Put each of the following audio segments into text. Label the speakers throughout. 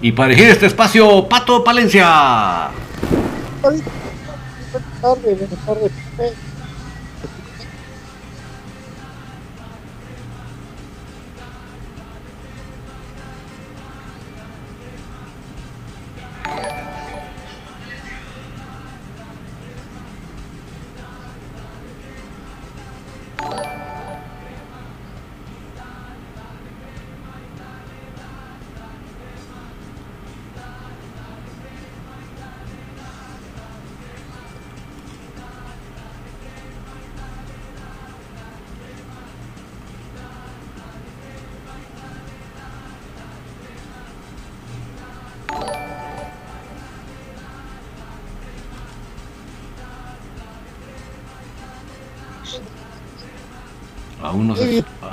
Speaker 1: Y para elegir este espacio, Pato Palencia.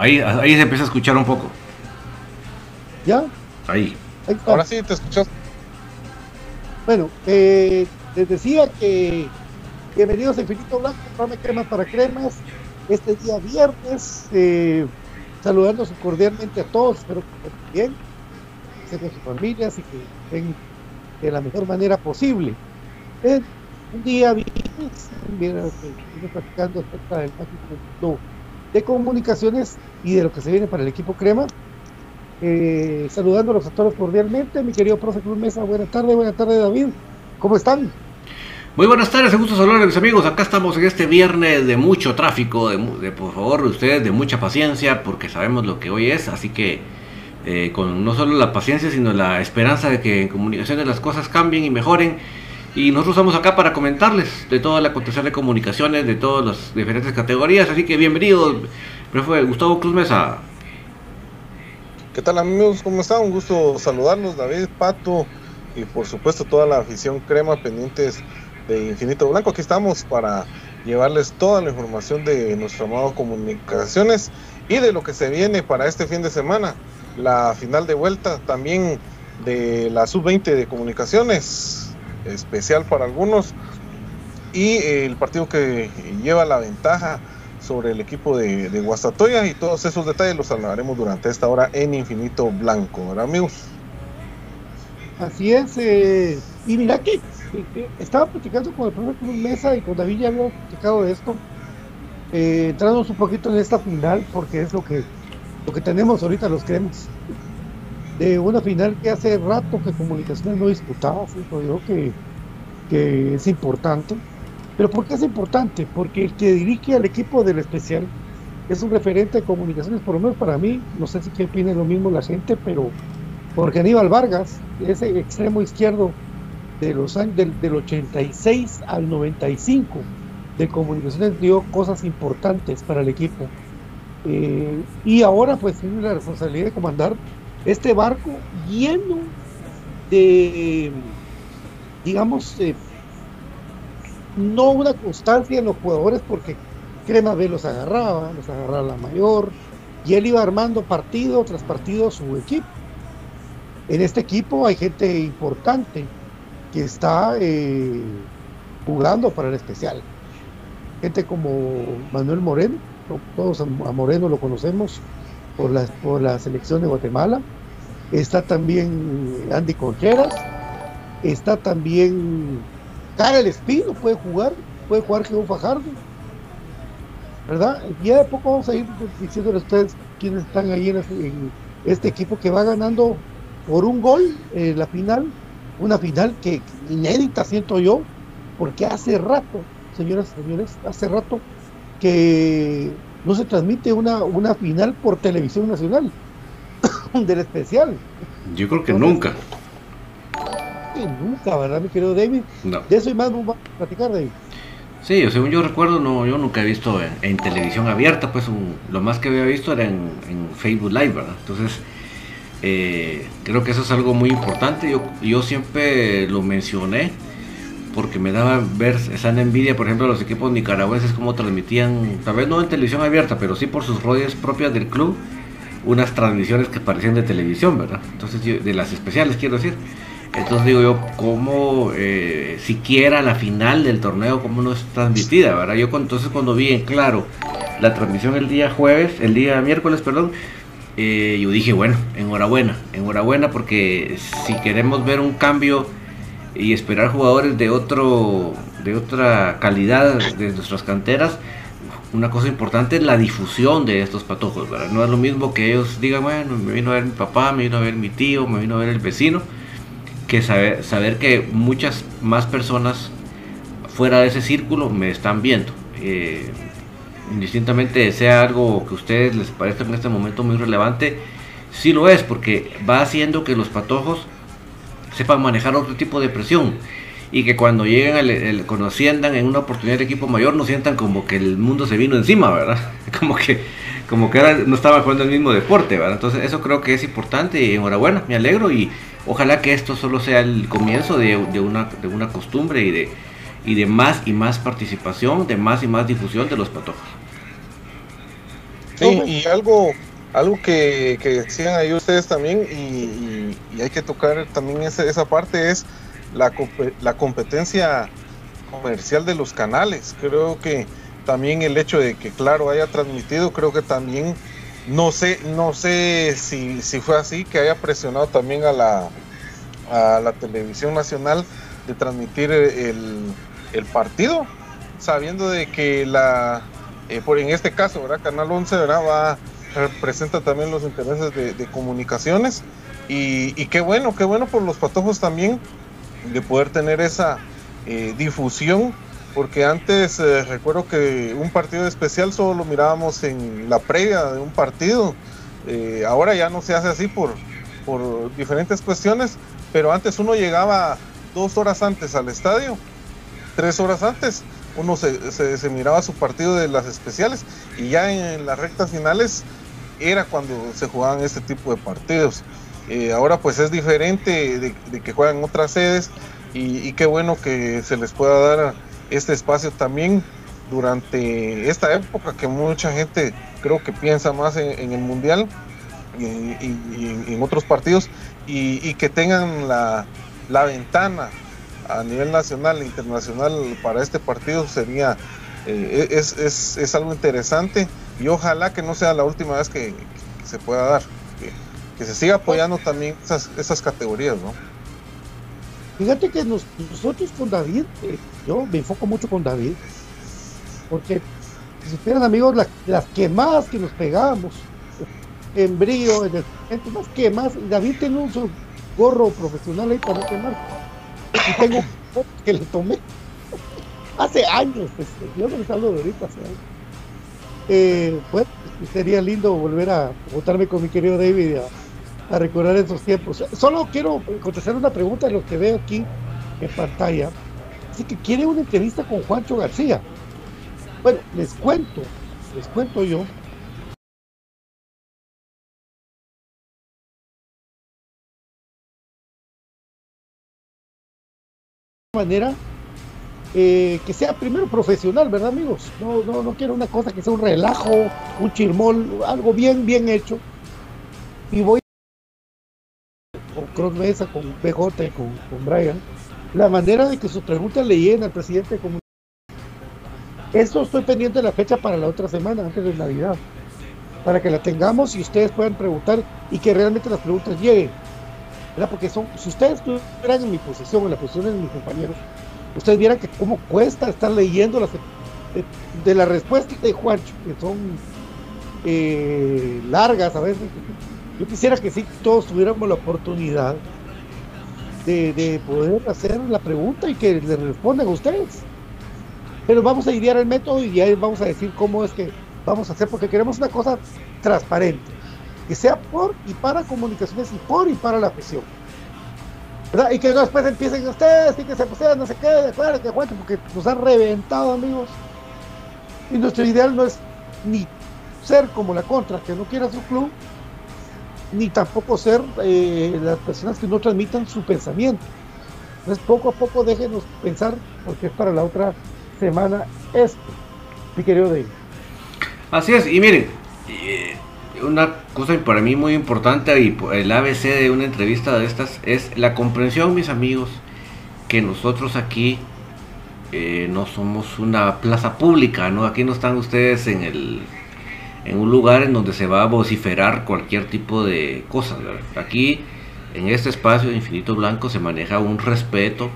Speaker 1: Ahí, ahí se empieza a escuchar un poco.
Speaker 2: ¿Ya?
Speaker 1: Ahí.
Speaker 3: Ahora sí, te escuchas.
Speaker 2: Bueno, eh, les decía que bienvenidos a Infinito Blanco, programa cremas para cremas. Este día viernes, eh, saludándolos cordialmente a todos, espero que estén bien, que estén con sus familias y que estén de la mejor manera posible. Eh, un día viernes, mira, que estuvimos platicando acerca del mágico mundo de comunicaciones y de lo que se viene para el equipo crema. Eh, saludándolos a todos cordialmente, mi querido profe Cruz Mesa, buenas tardes, buenas tardes David, ¿cómo están?
Speaker 1: Muy buenas tardes, un gusto saludar a mis amigos. Acá estamos en este viernes de mucho tráfico, de, de, por favor ustedes de mucha paciencia, porque sabemos lo que hoy es, así que eh, con no solo la paciencia, sino la esperanza de que en comunicaciones las cosas cambien y mejoren. Y nosotros estamos acá para comentarles de toda la acontecer de comunicaciones, de todas las diferentes categorías. Así que bienvenidos, profe Gustavo Cruz Mesa.
Speaker 3: ¿Qué tal amigos? ¿Cómo están? Un gusto saludarlos, David, Pato y por supuesto toda la afición crema pendientes de Infinito Blanco. Aquí estamos para llevarles toda la información de nuestro amado Comunicaciones y de lo que se viene para este fin de semana. La final de vuelta también de la sub-20 de Comunicaciones, especial para algunos, y el partido que lleva la ventaja sobre el equipo de, de Guastatoya y todos esos detalles los hablaremos durante esta hora en Infinito Blanco, ¿verdad amigos?
Speaker 2: Así es, eh, y mira que, estaba platicando con el profe Cruz Mesa y con David ya habíamos platicado de esto, eh, un poquito en esta final porque es lo que, lo que tenemos ahorita los cremas, de una final que hace rato que Comunicaciones no disputaba, yo que, que es importante, pero ¿por qué es importante? Porque el que dirige al equipo del especial es un referente de comunicaciones, por lo menos para mí, no sé si qué opina lo mismo la gente, pero porque Aníbal Vargas, ese extremo izquierdo de los años del, del 86 al 95 de comunicaciones dio cosas importantes para el equipo. Eh, y ahora pues tiene la responsabilidad de comandar este barco lleno de, digamos, eh, no una constancia en los jugadores porque Crema B los agarraba, los agarraba la mayor, y él iba armando partido tras partido su equipo. En este equipo hay gente importante que está eh, jugando para el especial. Gente como Manuel Moreno, to- todos a Moreno lo conocemos por por la selección de Guatemala. Está también Andy Concheras, está también Karel Espino, puede jugar, puede jugar Geo Fajardo. ¿Verdad? Ya de poco vamos a ir diciéndoles a ustedes quiénes están ahí en, este- equipo que va ganando por un gol en la final, una final que inédita siento yo, porque hace rato, señoras y señores, hace rato que no se transmite una, una final por televisión nacional del especial.
Speaker 1: Yo creo que nunca.
Speaker 2: Nunca, ¿verdad, mi querido David?
Speaker 1: No.
Speaker 2: De eso y más vamos a platicar, David.
Speaker 1: Sí, según yo recuerdo, no, yo nunca he visto en, en televisión abierta, pues un- lo más que había visto era en, en Facebook Live, ¿verdad? Entonces, eh, creo que eso es algo muy importante. Yo, yo siempre lo mencioné porque me daba ver esa envidia, por ejemplo, los equipos nicaragüenses, cómo transmitían, tal vez no en televisión abierta, pero sí por sus redes propias del club, unas transmisiones que parecían de televisión, ¿verdad? Entonces, yo- de las especiales, quiero decir. Entonces digo yo, ¿cómo eh, siquiera la final del torneo, cómo no es transmitida, verdad? Yo entonces cuando vi en claro la transmisión el día jueves, el día miércoles, perdón, eh, yo dije, bueno, enhorabuena, enhorabuena porque si queremos ver un cambio y esperar jugadores de otro de otra calidad de nuestras canteras, una cosa importante es la difusión de estos patojos, ¿verdad? No es lo mismo que ellos digan, bueno, me vino a ver mi papá, me vino a ver mi tío, me vino a ver el vecino, que saber, saber que muchas más personas fuera de ese círculo me están viendo. Eh, indistintamente sea algo que a ustedes les parezca en este momento muy relevante, sí lo es, porque va haciendo que los patojos sepan manejar otro tipo de presión y que cuando lleguen, al- el- cuando asciendan en una oportunidad de equipo mayor, no sientan como que el mundo se vino encima, ¿verdad? Como que, como que ahora no estaban jugando el mismo deporte, ¿verdad? Entonces eso creo que es importante y enhorabuena, me alegro y ojalá que esto solo sea el comienzo de, de una, de una costumbre y de, y de más y más participación, de más y más difusión de los patojos.
Speaker 3: Sí, y algo, algo que, que decían ahí ustedes también, y, hay que tocar también esa, esa parte, es la, la competencia comercial de los canales. Creo que también el hecho de que Claro haya transmitido, creo que también, no sé, no sé si, si fue así, que haya presionado también a la, a la televisión nacional de transmitir el, el partido, sabiendo de que la, eh, por en este caso, ¿verdad? Canal 11, ¿verdad? Va, representa también los intereses de, comunicaciones y, y, qué bueno, qué bueno por los patojos también de poder tener esa eh, difusión porque antes eh, recuerdo que un partido especial solo lo mirábamos en la previa de un partido. Eh, ahora ya no se hace así por, por diferentes cuestiones, pero antes uno llegaba dos horas antes al estadio, tres horas antes, uno se, se, miraba su partido de las especiales y ya en las rectas finales era cuando se jugaban este tipo de partidos. Eh, ahora pues es diferente de, que juegan otras sedes y, qué bueno que se les pueda dar este espacio también durante esta época que mucha gente creo que piensa más en, el mundial y, en otros partidos y, que tengan la, ventana a nivel nacional e internacional para este partido sería eh, es, es, algo interesante y ojalá que no sea la última vez que, se pueda dar que, se siga apoyando también esas, esas categorías no
Speaker 2: Fíjate que nosotros con David, eh, yo me enfoco mucho con David, porque si supieran amigos, las quemadas que nos pegábamos en brío, en el más quemas, David tiene un gorro profesional ahí para no quemar. Y tengo que le tomé hace años, pues, yo no les hablo de ahorita, hace años. Pues sería lindo volver a votarme con mi querido David a recordar esos tiempos. Solo quiero contestar una pregunta de lo que veo aquí en pantalla. Así que quiere una entrevista con Juancho García. Bueno, les cuento, les cuento yo. Manera eh, que sea primero profesional, ¿verdad amigos? No, no, no quiero una cosa que sea un relajo, un chirmol, algo bien, bien hecho. Y voy Cross Mesa, con PJ, con, con Brian, la manera de que sus preguntas le lleguen al presidente de comunidad. Eso estoy pendiente de la fecha para la otra semana, antes de Navidad, para que la tengamos y ustedes puedan preguntar y que realmente las preguntas lleguen. ¿verdad? Porque son, si ustedes estuvieran en mi posición, en la posición de mis compañeros, ustedes vieran que cómo cuesta estar leyendo las de, las respuestas de Juancho, que son eh, largas a veces, yo quisiera que sí todos tuviéramos la oportunidad de, poder hacer la pregunta y que le respondan a ustedes. Pero vamos a idear el método y ahí vamos a decir cómo es que vamos a hacer, porque queremos una cosa transparente, que sea por y para comunicaciones y por y para la afición. ¿verdad? Y que después empiecen ustedes y que se pusieran no sé qué, de acuerdo, que cuenten, porque nos han reventado, amigos. Y nuestro ideal no es ni ser como la contra, que no quiera su club, ni tampoco ser eh, las personas que no transmitan su pensamiento. Entonces, poco a poco déjenos pensar, porque es para la otra semana esto, mi querido David.
Speaker 1: Así es, y miren, eh, una cosa para mí muy importante y el ABC de una entrevista de estas es la comprensión, mis amigos, que nosotros aquí eh, no somos una plaza pública, ¿no? Aquí no están ustedes en el en un lugar en donde se va a vociferar cualquier tipo de cosas. Aquí, en este espacio de Infinito Blanco, se maneja un respeto,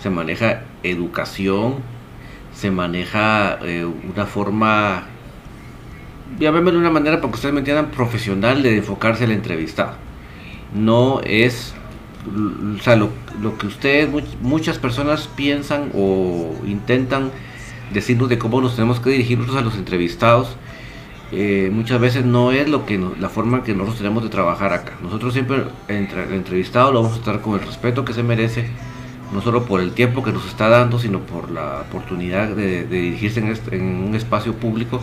Speaker 1: se maneja educación, se maneja eh, una forma, llamémoslo de una manera para que ustedes me entiendan, profesional de enfocarse al entrevistado. No es, o sea, lo, lo que ustedes, muchas personas piensan o intentan decirnos de cómo nos tenemos que dirigir nosotros a los entrevistados eh, muchas veces no es lo que la forma que nosotros tenemos de trabajar acá. Nosotros siempre entre, el entrevistado lo vamos a estar con el respeto que se merece, no solo por el tiempo que nos está dando, sino por la oportunidad de, dirigirse en, este, en, un espacio público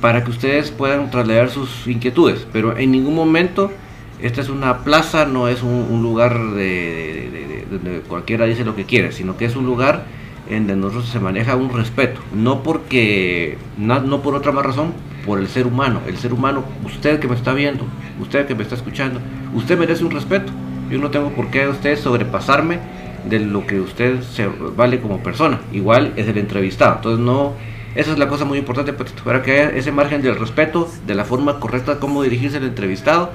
Speaker 1: para que ustedes puedan trasladar sus inquietudes. Pero en ningún momento esta es una plaza, no es un, lugar de, donde cualquiera dice lo que quiere, sino que es un lugar en donde nosotros se maneja un respeto, no porque, no, por otra más razón, por el ser humano. El ser humano, usted que me está viendo, usted que me está escuchando, usted merece un respeto. Yo no tengo por qué usted sobrepasarme de lo que usted se vale como persona. Igual es el entrevistado. Entonces no, esa es la cosa muy importante pues, para que haya ese margen del respeto, de la forma correcta cómo dirigirse al entrevistado.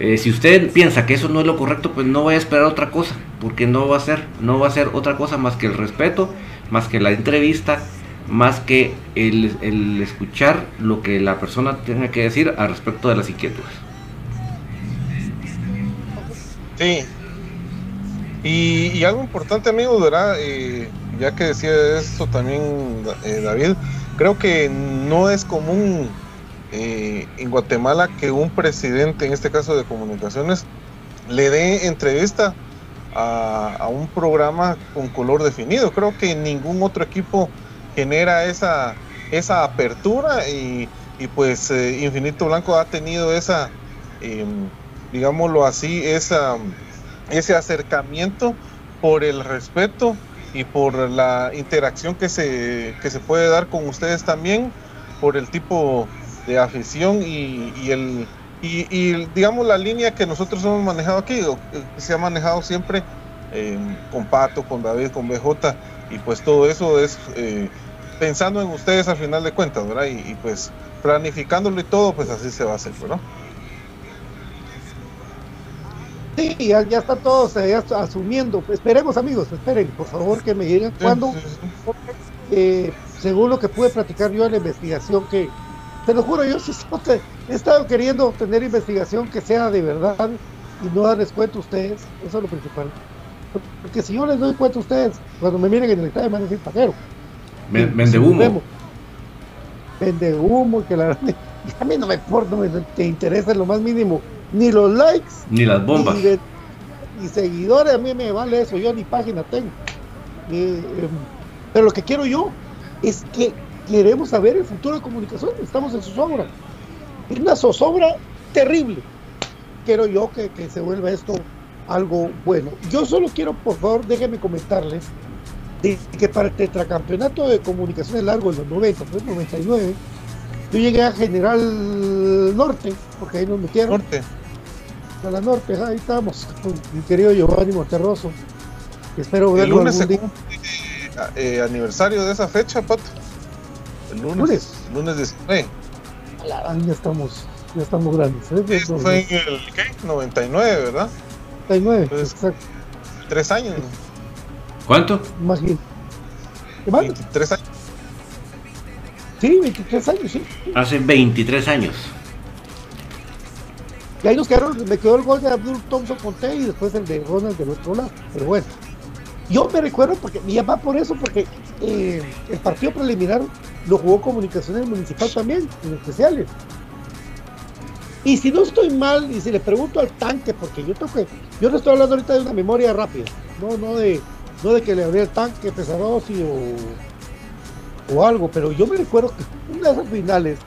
Speaker 1: Eh, si usted piensa que eso no es lo correcto, pues no vaya a esperar otra cosa, porque no va a ser, no va a ser otra cosa más que el respeto, más que la entrevista, más que el, escuchar lo que la persona tenga que decir al respecto de las inquietudes.
Speaker 3: Sí. Y, y algo importante, amigos, ¿verdad? Eh, ya que decía eso también eh, David, creo que no es común eh, en Guatemala que un presidente, en este caso de comunicaciones, le dé entrevista a, un programa con color definido. Creo que ningún otro equipo genera esa, esa apertura y, pues eh, Infinito Blanco ha tenido esa, eh, digámoslo así, esa, ese acercamiento por el respeto y por la interacción que se, que se puede dar con ustedes también, por el tipo de afición y, y el y, y, digamos la línea que nosotros hemos manejado aquí, que se ha manejado siempre eh, con Pato, con David, con BJ, y pues todo eso es eh, pensando en ustedes al final de cuentas, ¿verdad? Y, y, pues planificándolo y todo, pues así se va a hacer, ¿verdad?
Speaker 2: Sí, ya, ya está todo está asumiendo. Esperemos, amigos, esperen, por favor, que me digan cuándo. Sí, sí, sí. Eh, según lo que pude platicar yo en la investigación, que te lo juro, yo he estado queriendo tener investigación que sea de verdad y no darles cuenta a ustedes. Eso es lo principal. Porque si yo les doy cuenta a ustedes, cuando me miren en el estadio, me van a decir pajero.
Speaker 1: Vende humo.
Speaker 2: Vende humo, que la verdad, a mí no me importa, no me te interesa lo más mínimo, ni los likes,
Speaker 1: ni las bombas,
Speaker 2: ni, de, ni seguidores, a mí me vale eso, yo ni página tengo. Eh, eh, pero lo que quiero yo es que queremos saber el futuro de comunicación, estamos en zozobra. Es una zozobra terrible. Quiero yo que, que se vuelva esto algo bueno. Yo solo quiero, por favor, déjenme comentarles de que para el tetracampeonato de comunicaciones largo en los 90, pues 99, yo llegué a General Norte, porque ahí nos metieron.
Speaker 3: Norte.
Speaker 2: A la Norte, ahí estamos, con mi querido Giovanni Monterroso. Espero verlo
Speaker 3: el lunes algún día. Eh, aniversario de esa fecha, Pato. El lunes. Lunes, lunes 19.
Speaker 2: Ya estamos, ya estamos grandes. ¿eh?
Speaker 3: Eso fue en el ¿qué? 99, ¿verdad?
Speaker 2: 99, Entonces, exacto.
Speaker 3: Tres años.
Speaker 1: ¿Cuánto?
Speaker 2: Más bien.
Speaker 3: 23 años.
Speaker 2: Sí, 23 años, sí.
Speaker 1: Hace 23 años.
Speaker 2: Y ahí nos quedaron, me quedó el gol de Abdul Thompson Conte y después el de Ronald del otro lado. Pero bueno, yo me recuerdo porque, y va por eso, porque eh, el partido preliminar lo jugó Comunicaciones Municipal también, en especiales. Y si no estoy mal, y si le pregunto al tanque, porque yo tengo que, yo no estoy hablando ahorita de una memoria rápida, no, no de, no de que le abría el tanque Pesarosi o, o algo, pero yo me recuerdo que una de esas finales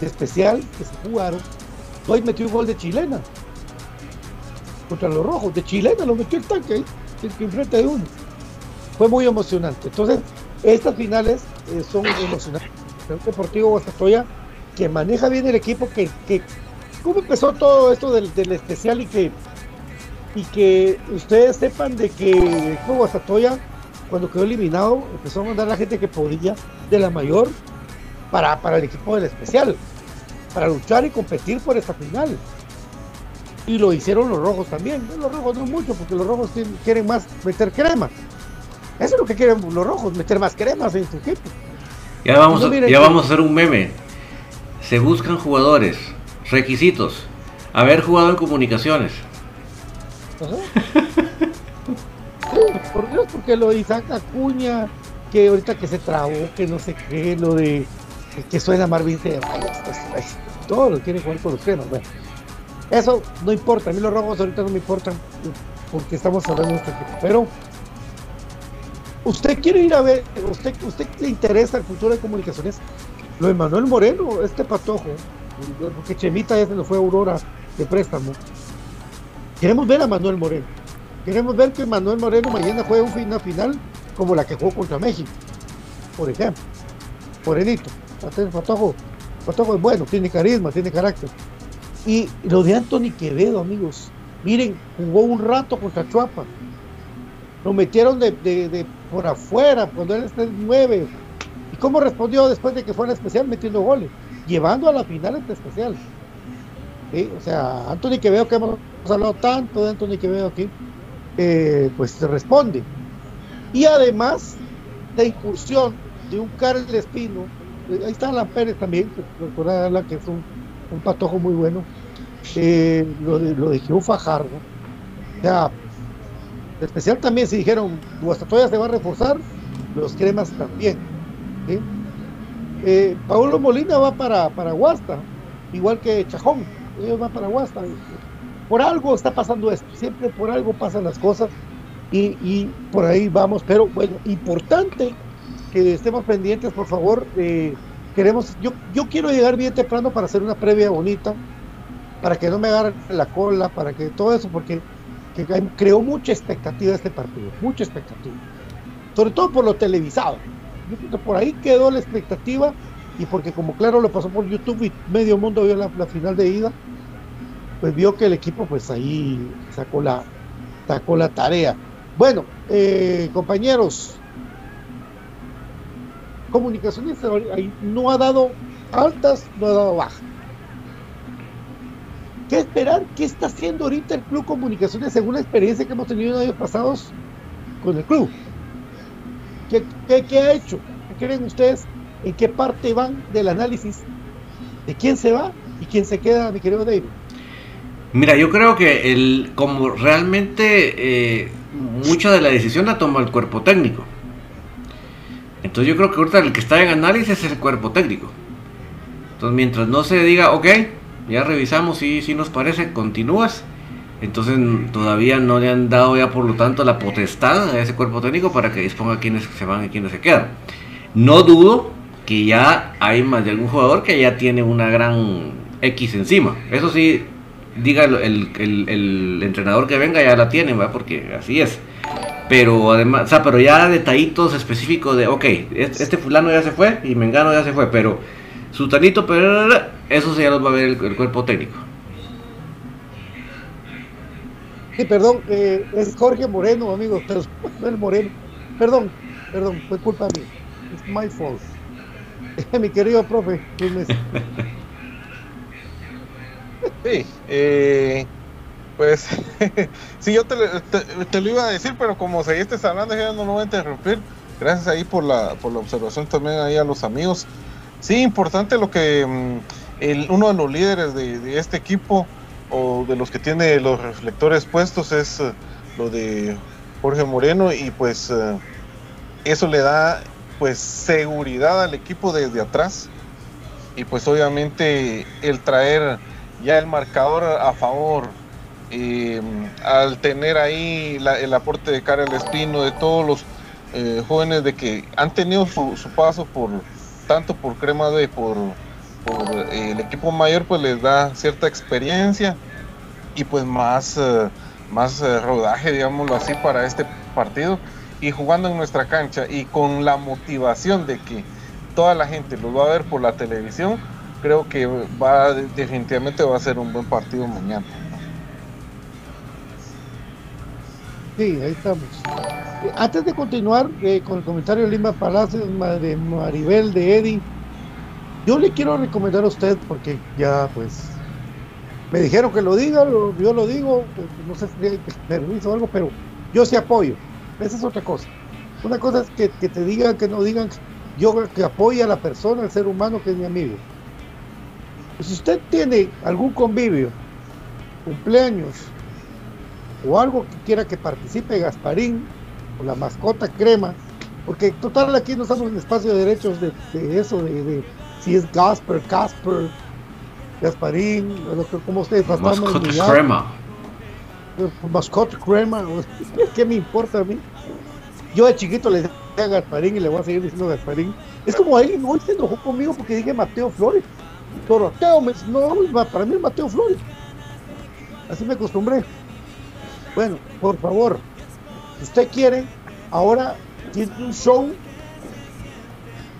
Speaker 2: de especial que se jugaron, hoy metió un gol de chilena contra los rojos, de chilena lo metió el tanque ahí, enfrente de uno. Fue muy emocionante. Entonces, estas finales eh, son emocionantes. El Deportivo Guastatoya, que maneja bien el equipo, que, que cómo empezó todo esto del, del especial y que y que ustedes sepan de que Guastatoya, cuando quedó eliminado, empezó a mandar a la gente que podía de la mayor para, para el equipo del especial, para luchar y competir por esta final. Y lo hicieron los rojos también. Los rojos no mucho, porque los rojos tienen, quieren más meter crema. Eso es lo que quieren los rojos, meter más cremas en su equipo.
Speaker 1: Ya vamos, a, ya vamos a hacer un meme. Se buscan jugadores, requisitos. Haber jugado en comunicaciones.
Speaker 2: Sí, por Dios, porque lo de Isaac Acuña, que ahorita que se trabó, que no sé qué, lo de que suena Marvin Ceballos, pues, todos lo quieren jugar con los cremas. Bueno, eso no importa, a mí los rojos ahorita no me importan, porque estamos hablando de este equipo. Pero usted quiere ir a ver, usted, usted le interesa el futuro de comunicaciones, lo de Manuel Moreno, este patojo, porque Chemita ya se lo fue a Aurora de préstamo. Queremos ver a Manuel Moreno. Queremos ver que Manuel Moreno mañana juegue una final como la que jugó contra México, por ejemplo. Morenito, Patojo, Patojo es bueno, tiene carisma, tiene carácter. Y lo de Anthony Quevedo, amigos, miren, jugó un rato contra Chuapa. Lo metieron de, por afuera cuando él está en 9. ¿Y cómo respondió después de que fue la especial metiendo goles? Llevando a la final esta especial. O sea, Anthony Quevedo, que hemos hablado tanto de Anthony Quevedo aquí, eh, pues se responde. Y además, la incursión de un Karel Espino, eh, ahí está Alan Pérez también, recordarla que es un, patojo muy bueno, eh, lo, lo de Fajardo. O sea, especial también, si dijeron, todavía se va a reforzar, los cremas también. Paulo Molina va para, para Guasta, igual que Chajón ellos van para Guasta. Por algo está pasando esto, siempre por algo pasan las cosas y, por ahí vamos, pero bueno, importante que estemos pendientes, por favor. Eh, queremos, yo, yo quiero llegar bien temprano para hacer una previa bonita, para que no me agarren la cola, para que todo eso, porque creó mucha expectativa este partido, mucha expectativa. Sobre todo por lo televisado. por ahí quedó la expectativa y porque como claro lo pasó por YouTube y medio mundo vio la, final de ida, pues vio que el equipo pues ahí sacó la, sacó la tarea. Bueno, eh, compañeros, comunicaciones no ha dado altas, no ha dado bajas. ¿Qué esperar? ¿Qué está haciendo ahorita el Club Comunicaciones según la experiencia que hemos tenido en años pasados con el club? ¿Qué, qué ha hecho? ¿Qué creen ustedes en qué parte van del análisis de quién se va y quién se queda, mi querido David.
Speaker 1: Mira, yo creo que el, como realmente eh, mucha de la decisión la toma el cuerpo técnico. Entonces yo creo que ahorita el que está en análisis es el cuerpo técnico. Entonces mientras no se diga, ok, ya revisamos y si nos parece, continúas. Entonces todavía no le han dado ya por lo tanto la potestad a ese cuerpo técnico para que disponga quiénes se van y quiénes se quedan. No dudo que ya hay más de algún jugador que ya tiene una gran X encima. Eso sí, diga el, entrenador que venga ya la tiene, ¿va? porque así es. Pero además, o sea, pero ya detallitos específicos de, ok, este, fulano ya se fue y Mengano ya se fue, pero Sutanito, pero eso sí ya los va a ver el, cuerpo técnico.
Speaker 2: Sí, perdón, eh, es Jorge Moreno, amigo, pero no el Moreno. Perdón, perdón, fue culpa mía. It's my fault. mi querido profe.
Speaker 3: Sí, eh, pues sí, yo te, lo iba a decir, pero como seguiste hablando, ya no lo voy a interrumpir. Gracias ahí por la, por la observación también ahí a los amigos. Sí, importante lo que mm, el, uno de los líderes de, este equipo o de los que tiene los reflectores puestos es eh, lo de Jorge Moreno y pues eh, eso le da pues seguridad al equipo desde atrás y pues obviamente el traer ya el marcador a favor em, al tener ahí el aporte de Karel Espino de todos los eh, jóvenes de que han tenido su, paso por tanto por Crema de por, por eh, el equipo mayor pues les da cierta experiencia y pues más eh, más rodaje digámoslo así para este partido y jugando en nuestra cancha y con la motivación de que toda la gente los va a ver por la televisión, creo que va definitivamente va a ser un buen partido mañana.
Speaker 2: Sí, ahí estamos. Antes de continuar eh, con el comentario de Lima Palacios, de Maribel, de Eddie, yo le quiero recomendar a usted, porque ya pues me dijeron que lo diga, yo lo digo, pues, no sé si hay permiso o algo, pero yo sí apoyo. Esa es otra cosa. Una cosa es que, te digan, que no digan, yo que apoye a la persona, al ser humano que es mi amigo. Si usted tiene algún convivio, cumpleaños o algo que quiera que participe Gasparín o la mascota crema, porque total aquí no estamos en espacio de derechos de, eso, de, si es Gasper, Casper, Gasparín, como ustedes,
Speaker 1: mascota crema
Speaker 2: mascota crema, ¿qué me importa a mí? Yo de chiquito le decía a Gasparín y le voy a seguir diciendo Gasparín. Es como él hoy se enojó conmigo porque dije Mateo Flores. Doroteo, no, para mí es Mateo Flores. Así me acostumbré. Bueno, por favor, si usted quiere, ahora tiene un show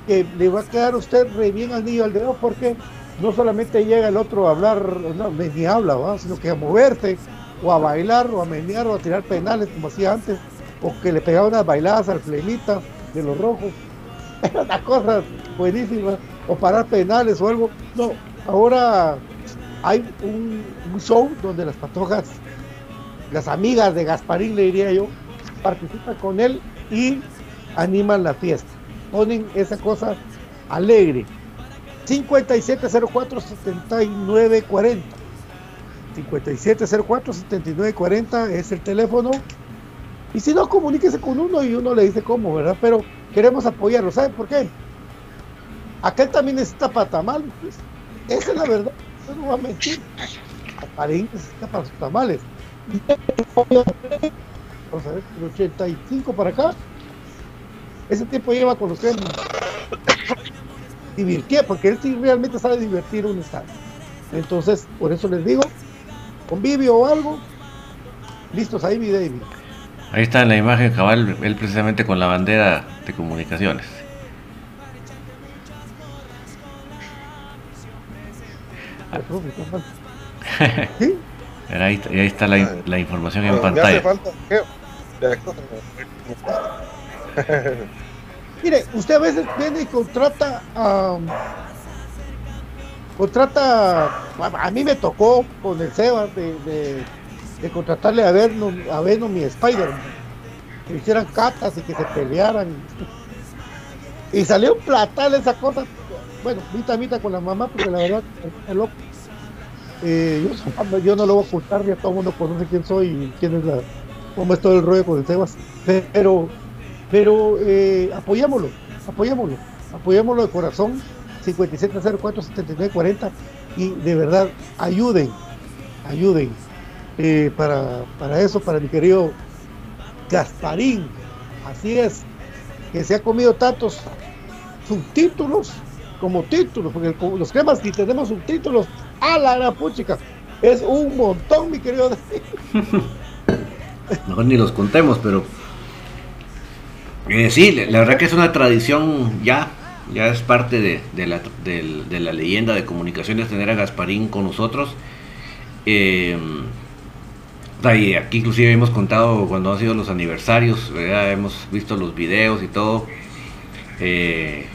Speaker 2: que le va a quedar a usted re bien al niño al dedo porque no solamente llega el otro a hablar, no, ni habla, sino que a moverse, o a bailar, o a menear, o a tirar penales como hacía antes, o que le pegaba unas bailadas al flemita de los rojos. Era una cosa buenísima, o parar penales o algo. No, ahora hay un show donde las patojas, las amigas de Gasparín, le diría yo, participan con él y animan la fiesta. Ponen esa cosa alegre. 5704-7940. 5704-7940 es el teléfono. Y si no, comuníquese con uno y uno le dice cómo, ¿verdad? Pero queremos apoyarlo. ¿Saben por qué? Aquel también necesita para tamales. Pues. Esa es la verdad. No va a mentir. Para sus tamales. Vamos a ver, el 85 para acá. Ese tiempo lleva con los que divirtió, porque él sí realmente sabe divertir un estado. Entonces, por eso les digo, convivio o algo, listos ahí, mi David.
Speaker 1: Ahí está en la imagen cabal, él precisamente con la bandera de comunicaciones. ¿Sí? Ahí, ahí está la, la información en pantalla.
Speaker 2: Mire, usted a veces viene y contrata a. contrata. A mí me tocó con el Seba de, de, contratarle a Venom, a Venom y Spider-Man. Que hicieran catas y que se pelearan. Y salió un platal esa cosa. Bueno, mitad mitad con la mamá, porque la verdad es loco. Eh, yo, no lo voy a ocultar, ya todo el mundo conoce quién soy y quién es la. cómo es todo el rollo con el Sebas. Pero pero eh, apoyémoslo, apoyémoslo, apoyémoslo de corazón, 5704-7940 y de verdad ayuden, ayuden eh, para, para eso, para mi querido Gasparín, así es, que se ha comido tantos subtítulos como títulos, porque los cremas si tenemos subtítulos, a la puchica, es un montón, mi querido.
Speaker 1: Mejor ni los contemos, pero eh, sí, la verdad que es una tradición ya, ya es parte de, la, de, leyenda de comunicaciones tener a Gasparín con nosotros. Eh, aquí inclusive hemos contado cuando han sido los aniversarios, hemos visto los videos y todo. Eh,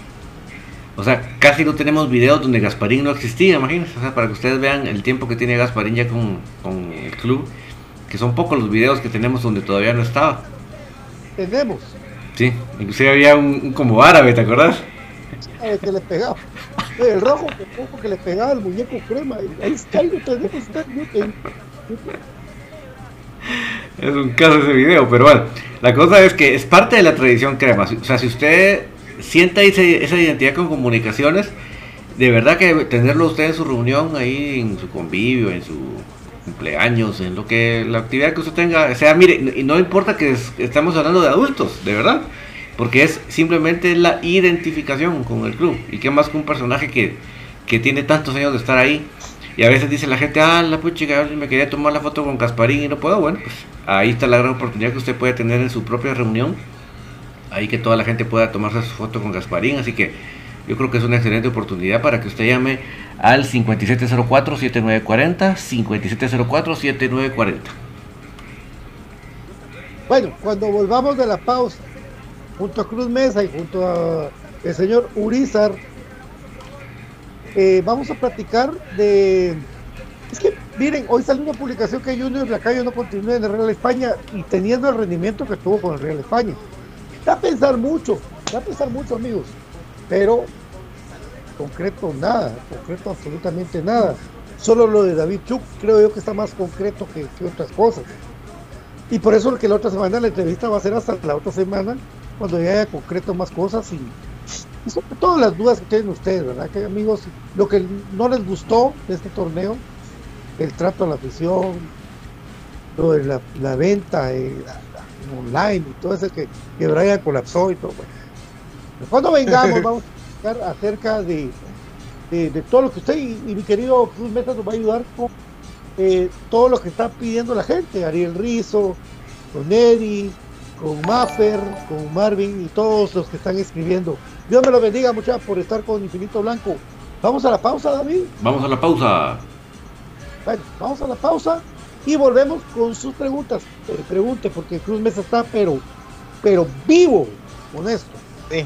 Speaker 1: o sea, casi no tenemos videos donde Gasparín no existía, imagínense. O sea, para que ustedes vean el tiempo que tiene Gasparín ya con, con el club, que son pocos los videos que tenemos donde todavía no estaba.
Speaker 2: Tenemos,
Speaker 1: Sí, inclusive había un, como árabe, ¿te acordás?
Speaker 2: que le pegaba. El rojo, que le pegaba al muñeco crema. Ahí está, ahí te dejo estar.
Speaker 1: Es un caso ese video, pero bueno, la cosa es que es parte de la tradición crema. O sea, si usted sienta esa identidad con comunicaciones, de verdad que tenerlo usted en su reunión, ahí en su convivio, en su cumpleaños, en lo que la actividad que usted tenga, o sea, mire, y no importa que estamos hablando de adultos, de verdad, porque es simplemente la identificación con el club, y qué más que un personaje que, que tiene tantos años de estar ahí, y a veces dice la gente, ah, la puchica, me quería tomar la foto con Casparín y no puedo, bueno, pues ahí está la gran oportunidad que usted puede tener en su propia reunión, ahí que toda la gente pueda tomarse su foto con Gasparín, así que yo creo que es una excelente oportunidad para que usted llame al 5704-7940, 5704-7940.
Speaker 2: Bueno, cuando volvamos de la pausa, junto a Cruz Mesa y junto a el señor Urizar, eh, vamos a platicar de... Es que, miren, hoy salió una publicación que Junior Lacayo no continúa en el Real España y teniendo el rendimiento que tuvo con el Real España. Da a pensar mucho, da a pensar mucho, amigos. Pero concreto nada, concreto absolutamente nada. Solo lo de David Chuk creo yo que está más concreto que, otras cosas. Y por eso que la otra semana la entrevista va a ser hasta la otra semana, cuando ya haya concreto más cosas y, sobre todo las dudas que tienen ustedes, ¿verdad? Que amigos, lo que no les gustó de este torneo, el trato a la afición, lo de la, venta eh, online y todo eso que, que Brian colapsó y todo. Cuando vengamos, vamos acerca de, de, todo lo que usted y, mi querido Cruz Meta nos va a ayudar con eh, todo lo que está pidiendo la gente, Ariel Rizo, con Eri, con Maffer, con Marvin y todos los que están escribiendo. Dios me lo bendiga, muchachos, por estar con Infinito Blanco. Vamos a la pausa, David.
Speaker 1: Vamos a la pausa.
Speaker 2: Bueno, vamos a la pausa y volvemos con sus preguntas. Eh, pregunte, porque Cruz Mesa está, pero, pero vivo con esto.
Speaker 3: Sí.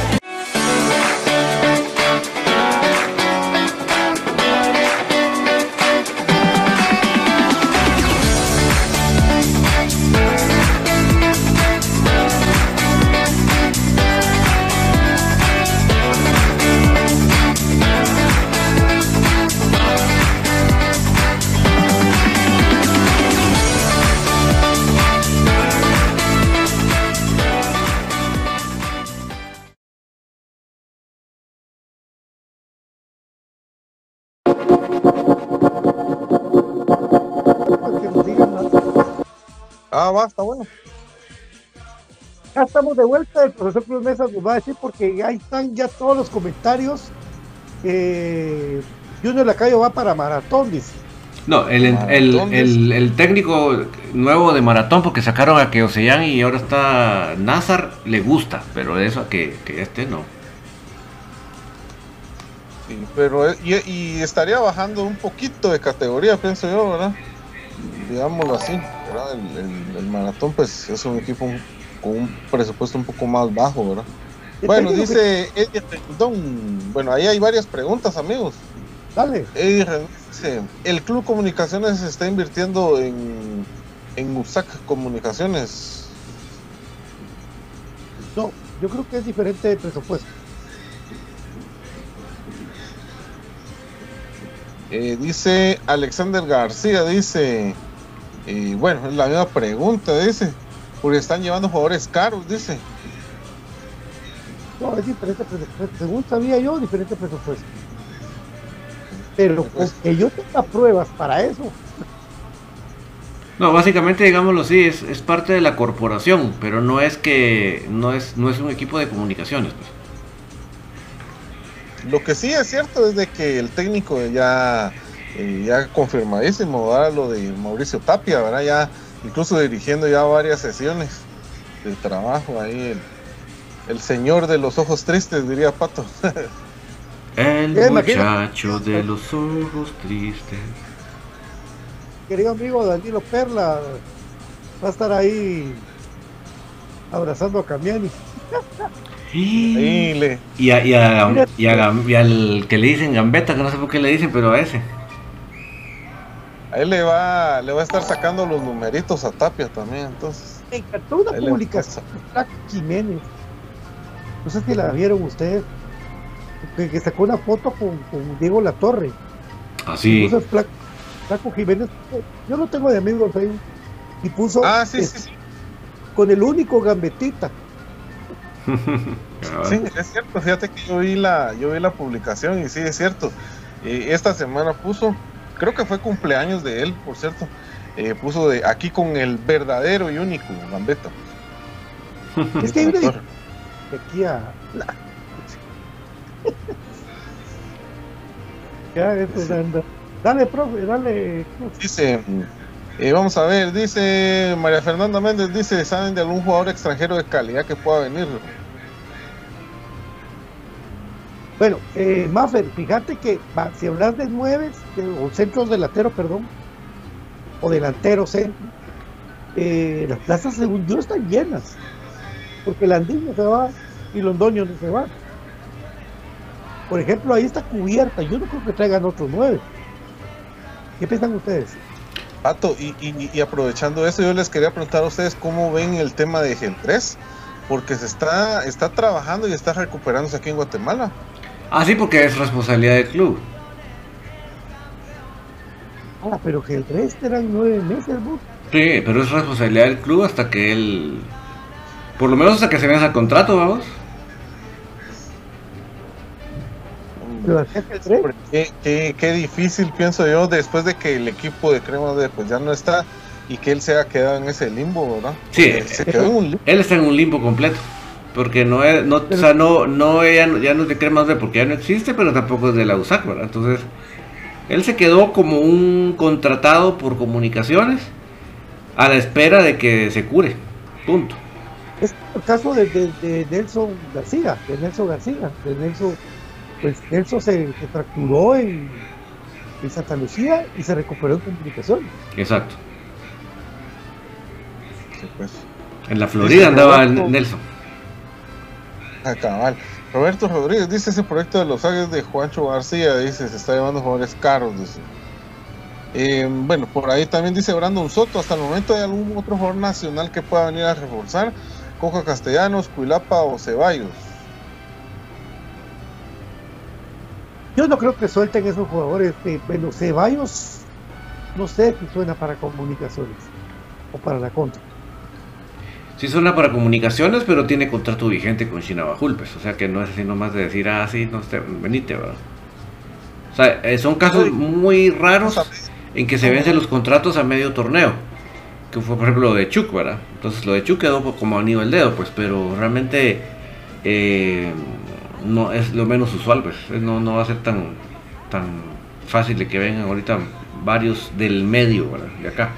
Speaker 3: Ah, va, está bueno.
Speaker 2: Ya estamos de vuelta, el profesor Cruz Mesa nos va a decir porque ahí están ya todos los comentarios. Eh, Junior Lacayo va para maratón, dice.
Speaker 1: No, el, el, el, técnico nuevo de maratón, porque sacaron a Keoseyan y ahora está Nazar, le gusta, pero eso que, que este no.
Speaker 3: Sí, pero eh, y, y estaría bajando un poquito de categoría, pienso yo, ¿verdad? Digámoslo así, ¿verdad? El, el- el maratón, pues es un equipo con un presupuesto un poco más bajo, ¿verdad? Bueno, dice Eddie Rendón. Bueno, ahí hay varias preguntas, amigos.
Speaker 2: Dale.
Speaker 3: Eddie Rendón dice: El Club Comunicaciones está invirtiendo en, en USAC Comunicaciones.
Speaker 2: No, yo creo que es diferente de presupuesto.
Speaker 3: Eh, dice Alexander García, dice, eh, bueno, es la misma pregunta, dice, porque están llevando jugadores caros, dice.
Speaker 2: No, es diferente presupuesto. Según sabía yo, diferente presupuesto. Pero con que yo tenga pruebas para eso,
Speaker 1: No, básicamente, digámoslo así, es, es parte de la corporación, pero no es que no es, no es un equipo de comunicaciones. pues.
Speaker 3: Lo que sí es cierto es de que el técnico ya, eh, ya confirmadísimo, ¿verdad? lo de Mauricio Tapia, ¿verdad? Ya incluso dirigiendo ya varias sesiones de trabajo ahí, el, el señor de los ojos tristes, diría Pato.
Speaker 1: El muchacho de los ojos tristes.
Speaker 2: querido amigo Danilo Perla va a estar ahí abrazando a Camiani.
Speaker 1: Y, a- y, a- y a y al que le dicen gambeta, que no sé por qué le dicen, pero a ese.
Speaker 3: A él le va, le va a estar sacando los numeritos a Tapia también, entonces.
Speaker 2: Me encantó una publicación de Flaco Jiménez. No sé si la vieron ustedes. Que, que sacó una foto con, con Diego Latorre.
Speaker 1: Así.
Speaker 2: Puso el Flaco, Flaco Jiménez. Yo lo tengo de amigo en Facebook. Y puso
Speaker 3: Ah, sí,
Speaker 2: es-
Speaker 3: sí, sí.
Speaker 2: con el único gambetita.
Speaker 3: Sí, es cierto, fíjate que yo vi la, yo vi la publicación y sí es cierto. Eh, esta semana puso, creo que fue cumpleaños de él, por cierto. eh, puso de aquí con el verdadero y único Gambetta.
Speaker 2: Es que
Speaker 3: Doctor.
Speaker 2: de aquí a. ya, eso, anda. Dale, profe, dale.
Speaker 3: Dice, eh, vamos a ver, dice María Fernanda Méndez, dice, ¿saben de algún jugador extranjero de calidad que pueda venir?
Speaker 2: Bueno, eh, Maffer, fíjate que si hablas de nueve, o centros delanteros, perdón, o delanteros centro, eh, las plazas según yo están llenas, porque Landín se va y Londoño no se va. Por ejemplo, ahí está cubierta, yo no creo que traigan otros nueve. ¿Qué piensan ustedes?
Speaker 3: Pato, y aprovechando eso, yo les quería preguntar a ustedes cómo ven el tema de Gen 3, porque se está, está trabajando y está recuperándose aquí en Guatemala.
Speaker 1: Ah, sí, porque es responsabilidad del club.
Speaker 2: Ah, pero que el resto eran nueve meses, ¿no?
Speaker 1: Sí, pero es responsabilidad del club hasta que él. Por lo menos hasta que se venza el contrato, vamos.
Speaker 3: Qué, qué- qué difícil, pienso yo, después de que el equipo de Crema de pues ya no está y que él se ha quedado en ese limbo, ¿verdad?
Speaker 1: Sí,
Speaker 3: Porque se quedó en un limbo.
Speaker 1: Él está en un limbo completo. Porque no es, no, o sea, no, no, ya, no- ya no es de Cremas B porque ya no existe, pero tampoco es de la USAC, ¿verdad? Entonces, él se quedó como un contratado por comunicaciones a la espera de que se cure. Punto.
Speaker 2: Es el caso de, de- de Nelson García, de Nelson García, de Nelson, pues Nelson se, se fracturó en, en Santa Lucía y se recuperó en comunicación.
Speaker 1: Exacto.
Speaker 3: Sí, pues.
Speaker 1: En la Florida andaba Nelson.
Speaker 3: Ah, cabal. Roberto Rodríguez dice ese proyecto de los Águilas de Juancho García, dice, se está llevando jugadores caros, dice. Eh, bueno, por ahí también dice Brandon Soto, hasta el momento hay algún otro jugador nacional que pueda venir a reforzar, Coca Castellanos, Cuilapa o Ceballos.
Speaker 2: Yo no creo que suelten esos jugadores. eh, bueno, Ceballos, no sé si suena para comunicaciones o para la contra.
Speaker 1: Sí suena para comunicaciones, pero tiene contrato vigente con Chinabajul, pues. O sea que no es así nomás de decir, ah, sí, no, sé, venite, ¿verdad? O sea, eh, son casos muy raros en que se vencen los contratos a medio torneo. Que fue, por ejemplo, lo de Chuk, ¿verdad? Entonces lo de Chuk quedó como anillo al dedo, pues. Pero realmente eh, no es lo menos usual, pues. No, no va a ser tan, tan fácil de que vengan ahorita varios del medio, ¿verdad? De acá.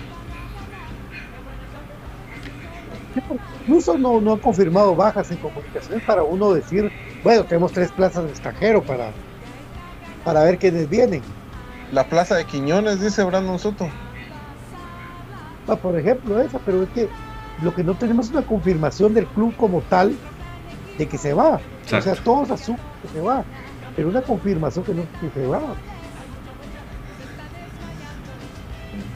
Speaker 2: Incluso no, no han confirmado bajas en comunicaciones para uno decir, bueno, tenemos tres plazas de extranjero para, para ver quiénes vienen.
Speaker 3: La plaza de Quiñones, dice Brandon Soto.
Speaker 2: Ah, por ejemplo, esa, pero es que lo que no tenemos es una confirmación del club como tal de que se va. O sea, todos asumen que se va, pero una confirmación que no que se va.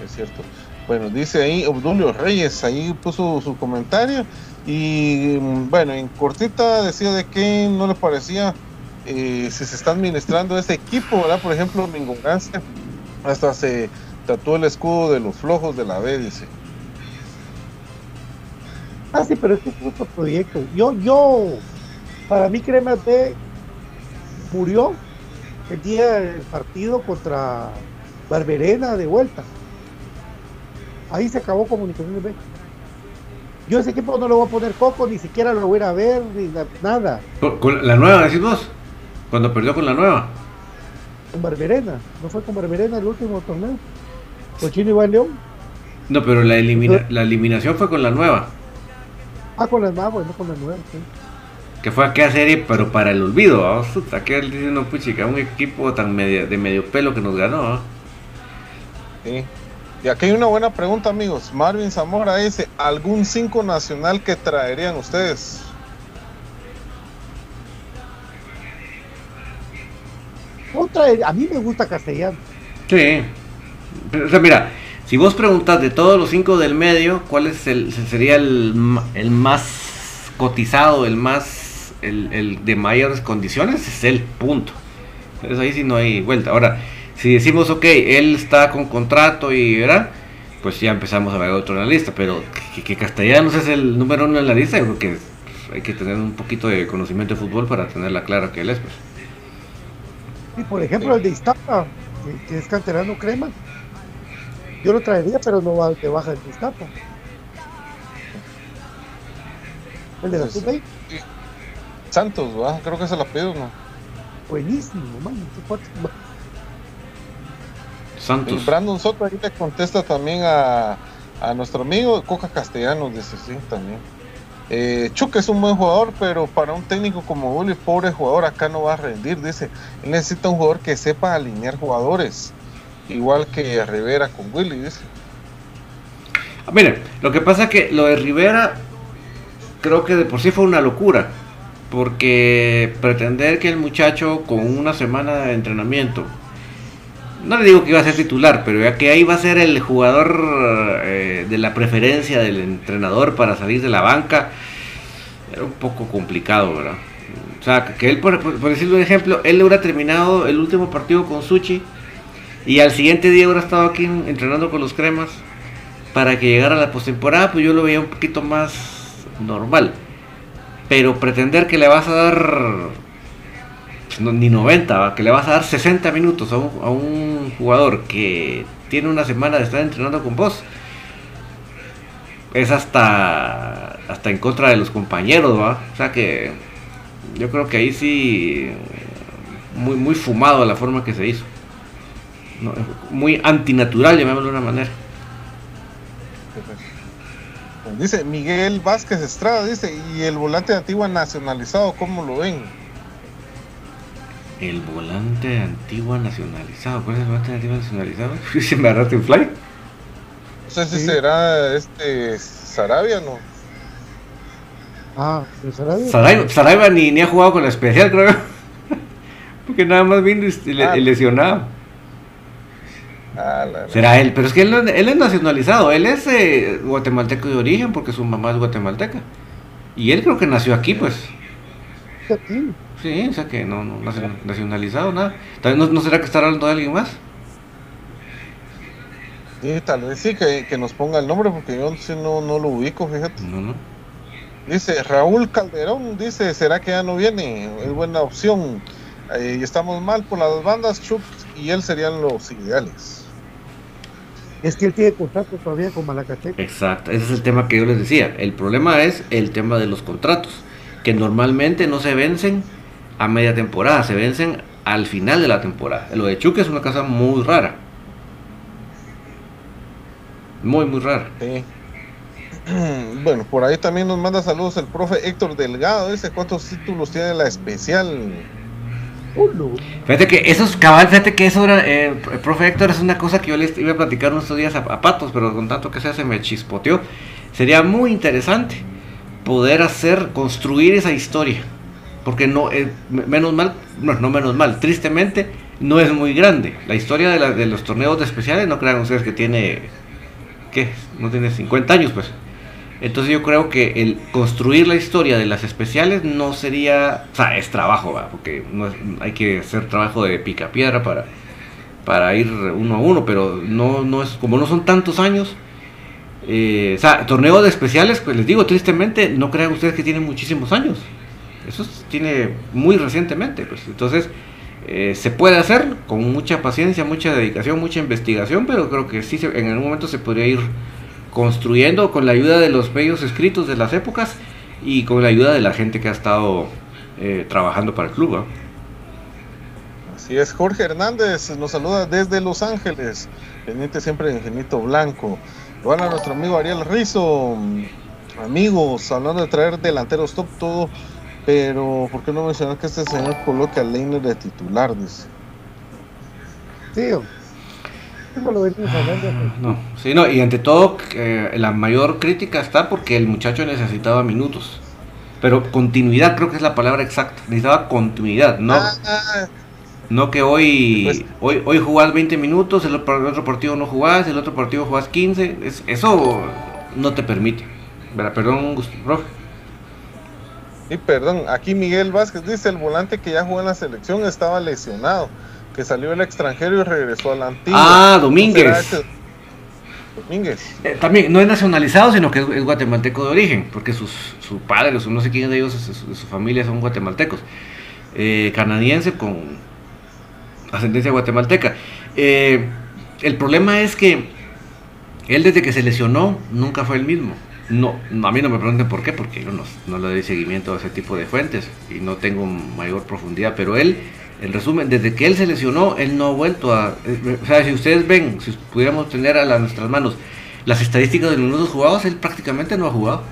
Speaker 3: Es cierto. Bueno, dice ahí Obdulio Reyes, ahí puso su comentario. Y bueno, en cortita decía de que no le parecía eh, si se está administrando ese equipo, ¿verdad? Por ejemplo, Mingongancia Hasta se tatuó el escudo de los flojos de la B, dice.
Speaker 2: Ah, sí, pero este es otro proyecto. Yo, yo, para mí Cremas B murió el día del partido contra Barberena de vuelta. Ahí se acabó Comunicaciones B. Yo ese equipo no lo voy a poner coco, ni siquiera lo voy a ir a ver, ni na- nada.
Speaker 1: Con- la nueva, decís vos. Cuando perdió con la nueva.
Speaker 2: Con Barberena, no fue con Barberena el último torneo. Con Chino Iván León.
Speaker 1: No, pero la, elimina- la eliminación fue con la nueva.
Speaker 2: Ah, con las nuevas, no con las nuevas. sí.
Speaker 1: Que fue aquella serie, pero para el olvido. ¿va? Puta, Aquel dice no, puchica, un equipo tan medio- de medio pelo que nos ganó. ¿va?
Speaker 3: Sí. Y aquí hay una buena pregunta, amigos. Marvin Zamora dice, ¿algún 5 nacional que traerían ustedes?
Speaker 2: Otra, a mí me gusta Castellano.
Speaker 1: Sí. Pero, o sea, mira, si vos preguntas de todos los cinco del medio, ¿cuál es el sería el, el más cotizado, el más el, el de mayores condiciones? Es el punto. Entonces ahí sí no hay vuelta. Ahora, si decimos, ok, él está con contrato y ¿verdad? Pues ya empezamos a ver otro en la lista, pero que, que Castellanos es el número uno en la lista, yo creo que hay que tener un poquito de conocimiento de fútbol para tenerla clara que él es. Pues.
Speaker 2: Y por ejemplo, el de Iztapa, que, es canterano crema. Yo lo traería, pero no va de baja el de Iztapa. El de la
Speaker 3: Pues,
Speaker 2: sub
Speaker 3: Santos, ¿verdad? Creo que es el apellido, ¿no?
Speaker 2: buenísimo, man. Cuate-
Speaker 3: Y
Speaker 1: Santos.
Speaker 3: Brandon Soto ahí le contesta también a, a nuestro amigo Coca Castellanos, dice sí, también. Eh, Chuck es un buen jugador, pero para un técnico como Willy, pobre jugador, acá no va a rendir, dice. Él necesita un jugador que sepa alinear jugadores, igual que Rivera con Willy, dice.
Speaker 1: Ah, Miren, lo que pasa que lo de Rivera creo que de por sí fue una locura. Porque pretender que el muchacho con una semana de entrenamiento, no le digo que iba a ser titular, pero ya que ahí va a ser el jugador eh, de la preferencia del entrenador para salir de la banca, era un poco complicado, ¿verdad? O sea, que él, por, por- por decirlo de ejemplo, él hubiera terminado el último partido con Suchi y al siguiente día hubiera estado aquí entrenando con los cremas para que llegara la postemporada, pues yo lo veía un poquito más normal. Pero pretender que le vas a dar ni 90, ¿va? que le vas a dar 60 minutos a un, a un jugador que tiene una semana de estar entrenando con vos, es hasta hasta en contra de los compañeros, ¿va? O sea que yo creo que ahí sí muy muy fumado la forma que se hizo. Muy antinatural, llamémoslo de una manera.
Speaker 3: Dice Miguel Vázquez Estrada, dice, y el volante de Antigua nacionalizado, ¿cómo lo ven?
Speaker 1: El volante de Antigua nacionalizado. ¿Cuál es el volante de Antigua nacionalizado? ¿Se me agarraste un fly?
Speaker 3: No sé si
Speaker 2: Sí.
Speaker 3: será este Sarabia, ¿no?
Speaker 2: Ah, de Sarabia.
Speaker 1: Saraiva ni, ni ha jugado con la especial, creo. Porque nada más vino y le-
Speaker 3: Ah.
Speaker 1: lesionado.
Speaker 3: Ah, la- la-
Speaker 1: Será él, pero es que él, él es nacionalizado. Él es eh, guatemalteco de origen porque su mamá es guatemalteca. Y él creo que nació aquí, pues.
Speaker 2: Sí.
Speaker 1: Sí, o sea que no, no nacio- nacionalizado, nada. Tal vez no, no será que estará hablando de alguien más.
Speaker 3: Sí, tal vez sí, que, que nos ponga el nombre, porque yo sí no, no lo ubico, fíjate.
Speaker 1: No, no.
Speaker 3: Dice Raúl Calderón, dice, ¿será que ya no viene? Es buena opción. Eh, y estamos mal por las bandas, Chuck y él serían los ideales.
Speaker 2: Es que él tiene contrato todavía con Malacateca.
Speaker 1: Exacto, ese es el tema que yo les decía. El problema es el tema de los contratos, que normalmente no se vencen a media temporada, se vencen al final de la temporada. Lo de Chuque es una cosa muy rara. Muy, muy rara.
Speaker 3: Sí. Bueno, por ahí también nos manda saludos el profe Héctor Delgado. Dice, ¿cuántos títulos tiene la especial?
Speaker 1: Fíjate que esos cabal, fíjate que eso era, eh, el profe Héctor es una cosa que yo les iba a platicar unos días a, a Patos, pero con tanto que sea se me chispoteó. Sería muy interesante poder hacer, construir esa historia. Porque no, eh, me- menos mal, no, no menos mal, tristemente no es muy grande. La historia de, la- de los torneos especiales, no crean ustedes que tiene, ¿qué? No tiene 50 años, pues. Entonces yo creo que el construir la historia de las especiales no sería, o sea, es trabajo, ¿va? porque no hay que hacer trabajo de pica piedra para, para ir uno a uno, pero no, no es, como no son tantos años, eh, o sea, torneo de especiales, pues les digo tristemente, no crean ustedes que tiene muchísimos años. Eso es- tiene muy recientemente, pues. Entonces, eh, se puede hacer con mucha paciencia, mucha dedicación, mucha investigación, pero creo que sí, se- en algún momento se podría ir construyendo con la ayuda de los medios escritos de las épocas y con la ayuda de la gente que ha estado eh, trabajando para el club.
Speaker 3: Así es, Jorge Hernández nos saluda desde Los Ángeles, pendiente siempre de Infinito Blanco. A nuestro amigo Ariel Rizo, amigos, hablando de traer delanteros top todo, pero ¿por qué no mencionar que este señor coloque a Leiner de titular? Dice.
Speaker 2: Venimos hablando.
Speaker 1: No, sí, no, y ante todo, eh, la mayor crítica está porque el muchacho necesitaba minutos. Pero continuidad creo que es la palabra exacta. Necesitaba continuidad, no,
Speaker 3: Ah,
Speaker 1: no que hoy,
Speaker 3: Pues-
Speaker 1: hoy hoy jugás 20 minutos, el otro, partido no jugás, el otro partido jugás 15. es- eso no te permite. ¿Verdad? Perdón, profe.
Speaker 3: y perdón, aquí Miguel Vázquez dice, el volante que ya jugó en la selección estaba lesionado, que salió del extranjero y regresó a la antigua.
Speaker 1: Ah,
Speaker 3: ¿No
Speaker 1: Domínguez.
Speaker 3: Domínguez.
Speaker 1: Eh, también no es nacionalizado, sino que es, es guatemalteco de origen, porque sus, su padre, o no sé quién de ellos, su, su- su familia son guatemaltecos. Eh, canadiense con ascendencia guatemalteca. Eh, el problema es que él desde que se lesionó nunca fue el mismo. No, a mí no me pregunten por qué, porque yo no, no le doy seguimiento a ese tipo de fuentes y no tengo mayor profundidad, pero él, en resumen, desde que él se lesionó, él no ha vuelto a... eh, O sea, si ustedes ven, si pudiéramos tener a nuestras manos las estadísticas de los minutos jugados, él prácticamente no ha jugado.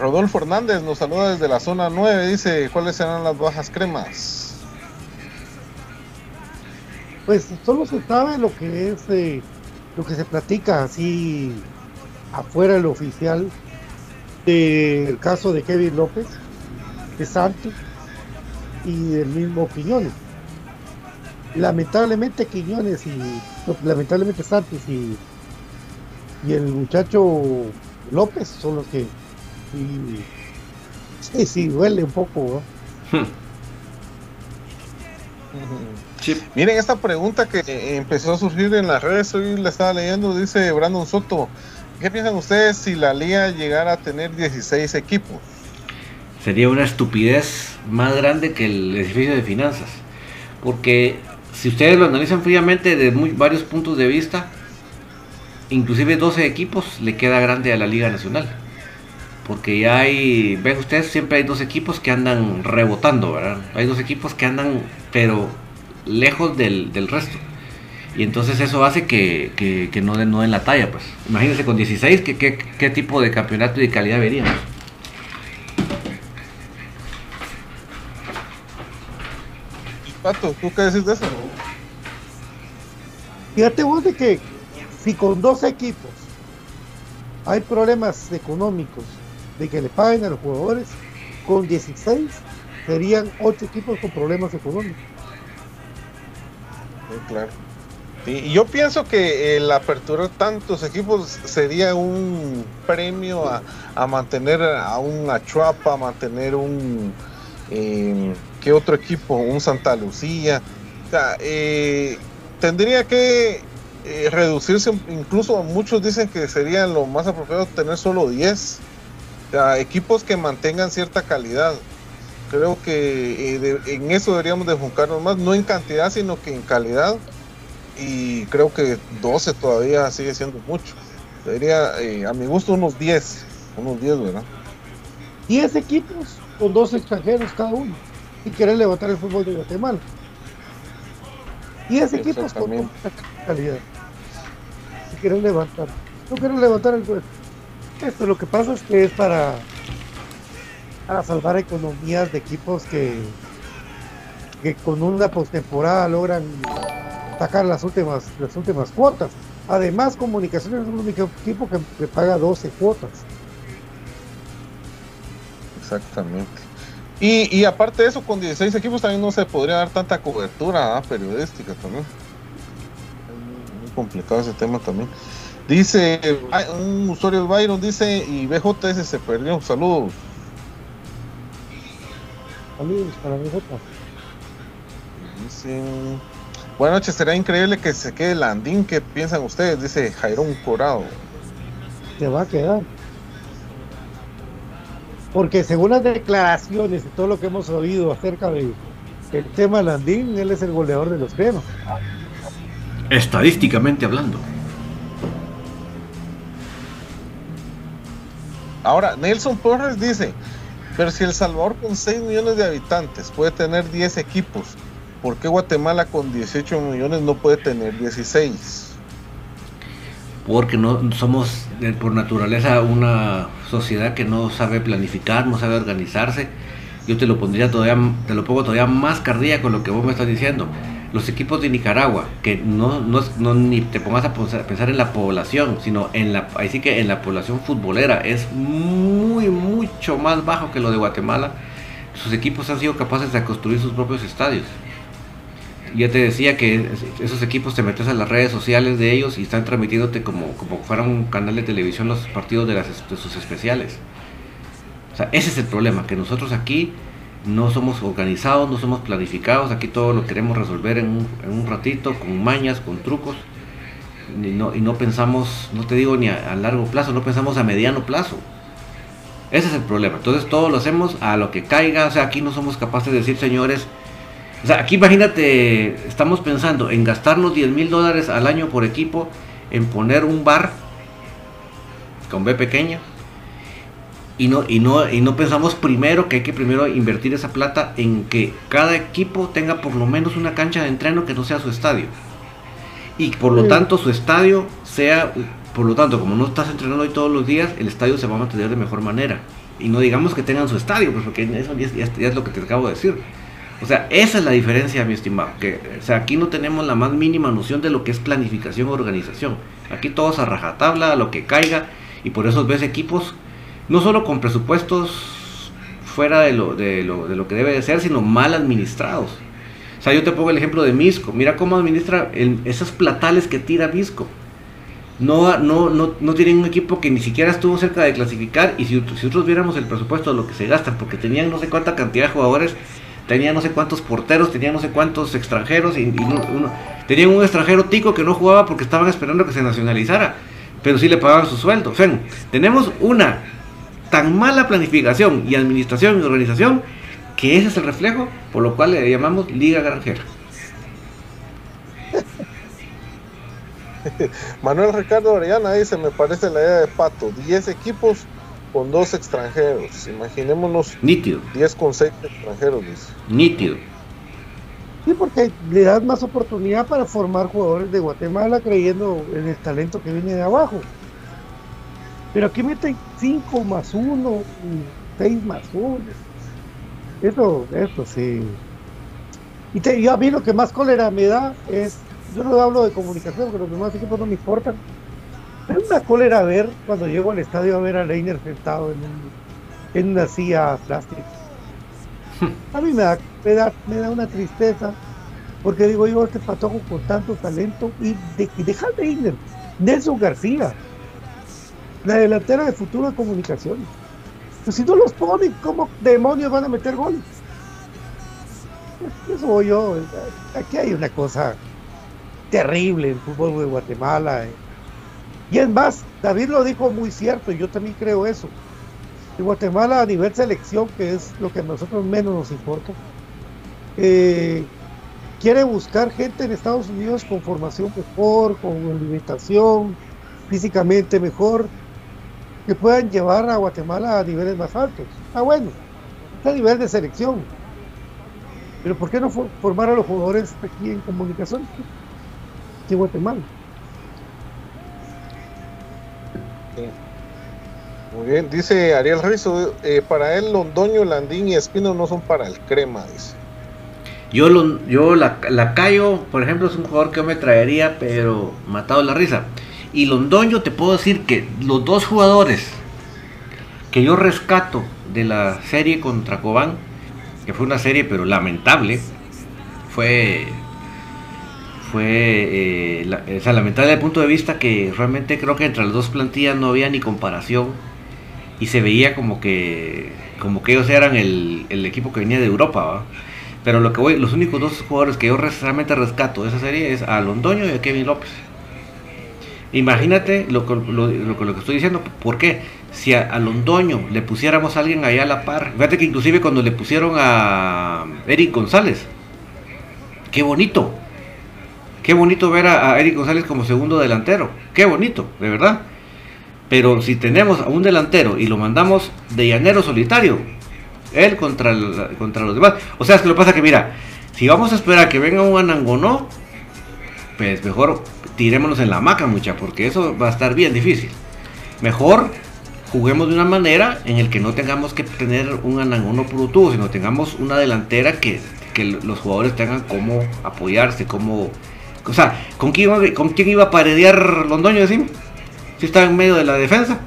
Speaker 3: Rodolfo Hernández nos saluda desde la zona 9, dice, ¿cuáles serán las bajas cremas?
Speaker 2: Pues solo se sabe lo que es eh, lo que se platica así afuera del oficial del caso de Kevin López, de Santos y del mismo Quiñones. Lamentablemente Quiñones y lamentablemente Santos y, y el muchacho López son los que sí, sí, sí, duele un poco. ¿no?
Speaker 3: Miren esta pregunta que empezó a surgir en las redes, hoy la estaba leyendo, dice Brandon Soto, ¿qué piensan ustedes si la liga llegara a tener 16 equipos?
Speaker 1: Sería una estupidez más grande que el edificio de finanzas. Porque si ustedes lo analizan fríamente de muy, varios puntos de vista, inclusive 12 equipos le queda grande a la Liga Nacional. Porque ya hay, ven ustedes, siempre hay dos equipos que andan rebotando, ¿verdad? Hay dos equipos que andan, pero lejos del, del resto. Y entonces eso hace que, que, no, den, no la talla, pues. Imagínense con 16, ¿qué, qué, qué tipo de campeonato y de calidad veríamos?
Speaker 3: Pato, ¿tú qué decís de eso?
Speaker 2: Fíjate vos de que si con dos equipos hay problemas económicos de que le paguen a los jugadores, con 16 serían 8 equipos con problemas económicos.
Speaker 3: Sí, claro. Y yo pienso que el aperturar tantos equipos sería un premio a, a mantener a un Achuapa, a mantener un... Eh, ¿Qué otro equipo? Un Santa Lucía. Eh, tendría que eh, reducirse, incluso muchos dicen que sería lo más apropiado tener solo 10. Sea, equipos que mantengan cierta calidad. Creo que eh, de- en eso deberíamos de enfocarnos más, no en cantidad, sino que en calidad. Y creo que 12 todavía sigue siendo mucho. Debería, eh, a mi gusto, unos 10. Unos 10, ¿verdad?
Speaker 2: 10 equipos con dos extranjeros cada uno y querer levantar el fútbol de Guatemala. 10 equipos con calidad y querer levantar. No quieren levantar el Esto lo que pasa es que es para, para salvar economías de equipos que, que con una postemporada logran sacar las últimas, las últimas cuotas. Además, Comunicaciones es el único equipo que, paga 12 cuotas.
Speaker 3: Exactamente. Y, y aparte de eso, con 16 equipos también no se podría dar tanta cobertura ¿ah? periodística también. Muy complicado ese tema también. Dice, un usuario de Byron dice, y BJS se perdió. Saludos.
Speaker 2: Saludos para nosotros.
Speaker 3: Dicen, Buenas noches, será increíble que se quede Landín. ¿Qué piensan ustedes? Dice Jairón Corado.
Speaker 2: Se va a quedar. Porque según las declaraciones y todo lo que hemos oído acerca de el tema Landín, él es el goleador de los cremas.
Speaker 1: Estadísticamente hablando.
Speaker 3: Ahora, Nelson Torres dice, pero si El Salvador con 6 millones de habitantes puede tener 10 equipos, ¿por qué Guatemala con 18 millones no puede tener 16?
Speaker 1: Porque no somos por naturaleza una sociedad que no sabe planificar, no sabe organizarse. Yo te lo pondría todavía, te lo pongo todavía más cardíaco lo que vos me estás diciendo. Los equipos de Nicaragua, que no, no, no ni te pongas a pensar- en la población, sino en la, ahí sí que en la población futbolera, es muy, mucho más bajo que lo de Guatemala. Sus equipos han sido capaces de construir sus propios estadios. Ya te decía que es- esos equipos te metes a las redes sociales de ellos y están transmitiéndote como, como fuera un canal de televisión los partidos de, las, de sus especiales. O sea, ese es el problema, que nosotros aquí no somos organizados, no somos planificados, aquí todo lo queremos resolver en un, en un ratito, con mañas, con trucos, y no, y no pensamos, no te digo ni a, largo plazo, no pensamos a mediano plazo. Ese es el problema. Entonces todo lo hacemos a lo que caiga, o sea, aquí no somos capaces de decir, señores, o sea, aquí imagínate, estamos pensando en gastarnos 10 mil dólares al año por equipo, en poner un bar con B pequeña, y no, y no, y no pensamos primero que hay que primero invertir esa plata en que cada equipo tenga por lo menos una cancha de entreno que no sea su estadio. Y por lo
Speaker 2: Sí.
Speaker 1: tanto su estadio sea, por lo tanto, como no estás entrenando ahí todos los días, el estadio se va a mantener de mejor manera. Y no digamos que tengan su estadio, pues porque eso ya es, ya es- lo que te acabo de decir. O sea, esa es la diferencia, mi estimado. Que, o sea, aquí no tenemos la más mínima noción de lo que es planificación o organización. Aquí todo es a rajatabla, a lo que caiga. Y por eso ves equipos, no solo con presupuestos fuera de lo, de lo, de lo que debe de ser, sino mal administrados. O sea, yo te pongo el ejemplo de Misco. Mira cómo administra el- esos platales que tira Misco. No, no, no, no tienen un equipo que ni siquiera estuvo cerca de clasificar. Y si, nosotros viéramos el presupuesto de lo que se gastan, porque tenían no sé cuánta cantidad de jugadores, tenían no sé cuántos porteros, tenían no sé cuántos extranjeros, y, y no- uno- tenían un extranjero tico que no jugaba porque estaban esperando que se nacionalizara, pero sí le pagaban su sueldo. O sea, tenemos una tan mala planificación y administración y organización que ese es el reflejo por lo cual le llamamos Liga Granjera.
Speaker 3: Manuel Ricardo Orellana dice, me parece la idea de Pato, 10 equipos con dos extranjeros. Imaginémonos
Speaker 1: Nítido,
Speaker 3: 10 con 6 extranjeros, dice.
Speaker 1: nítido.
Speaker 2: Sí, porque le das más oportunidad para formar jugadores de Guatemala creyendo en el talento que viene de abajo. Pero aquí meten 5 más 1, 6 más 1. Eso, eso sí. Y te, yo a mí lo que más cólera me da es, yo no hablo de comunicación, porque los demás equipos no me importan. Da una cólera ver cuando llego al estadio a ver a Leiner sentado en, un- en una silla plástica. A mí me da, me da, me da una tristeza, porque digo yo, este patojo con tanto talento, y, de, deja de ir, Nelson García, la delantera de futuro de comunicaciones. Pues si no los ponen, ¿cómo demonios van a meter goles? Eso voy yo, aquí hay una cosa terrible en el fútbol de Guatemala. eh. Y es más, David lo dijo muy cierto, y yo también creo eso. En Guatemala a nivel selección, que es lo que a nosotros menos nos importa, eh, quiere buscar gente en Estados Unidos con formación mejor, con alimentación, físicamente mejor, que puedan llevar a Guatemala a niveles más altos. Ah, bueno, a nivel de selección. Pero ¿por qué no for- formar a los jugadores aquí en comunicación? Aquí en Guatemala.
Speaker 3: Muy bien, dice Ariel Rizo, eh, para él Londoño, Landín y Espino no son para el crema, dice.
Speaker 1: Yo, lo, yo la, Lacayo, por ejemplo, es un jugador que yo me traería, pero matado de la risa. Y Londoño, te puedo decir que los dos jugadores que yo rescato de la serie contra Cobán, que fue una serie pero lamentable, fue fue eh, la- lamentable desde el punto de vista que realmente creo que entre las dos plantillas no había ni comparación y se veía como que como que ellos eran el, el equipo que venía de Europa, ¿va? Pero lo que voy, los únicos dos jugadores que yo realmente rescato de esa serie es a Londoño y a Kevin López. Imagínate lo, que- lo, lo lo que estoy diciendo. ¿Por qué? Si a, a Londoño le pusiéramos a alguien allá a la par. Fíjate que inclusive cuando le pusieron a Eric González. Qué bonito. Qué bonito ver a, Eric González como segundo delantero. Qué bonito, de verdad. Pero si tenemos a un delantero y lo mandamos de llanero solitario, él contra, contra los demás. O sea, es que lo que pasa que mira, si vamos a esperar que venga un Anangonó, pues mejor tirémonos en la hamaca, mucha, porque eso va a estar bien difícil. Mejor juguemos de una manera en el que no tengamos que tener un Anangonó puro tubo, sino tengamos una delantera que, que los jugadores tengan cómo apoyarse, cómo... O sea, ¿con quién, iba- ¿con quién iba a paredear Londoño, decime? Si está en medio de la defensa.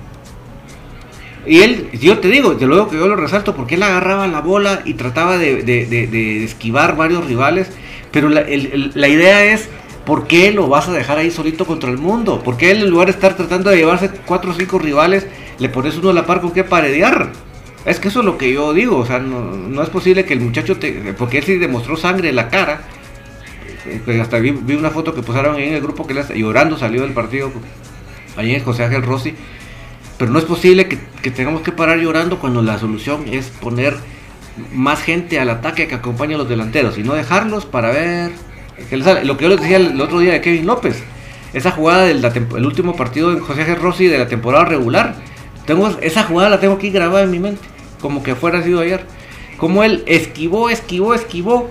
Speaker 1: Y él, yo te digo, de luego que yo lo resalto, porque él agarraba la bola y trataba de, de- esquivar varios rivales. Pero la, la idea es, ¿por qué lo vas a dejar ahí solito contra el mundo? ¿Por qué en lugar de estar tratando de llevarse cuatro o cinco rivales, le pones uno a la par con qué paredear? Es que eso es lo que yo digo, o sea, no, es posible que el muchacho, te, porque él sí demostró sangre en la cara. Eh, pues hasta vi, una foto que posaron en el grupo que él llorando salió del partido, ahí en José Ángel Rossi. Pero no es posible que tengamos que parar llorando cuando la solución es poner más gente al ataque que acompañe a los delanteros y no dejarlos para ver Lo que yo les decía el, otro día de Kevin López, esa jugada del último partido de José Ángel Rossi de la temporada regular, tengo esa jugada la tengo aquí grabada en mi mente, como que fuera sido ayer. Como él esquivó, esquivó, esquivó,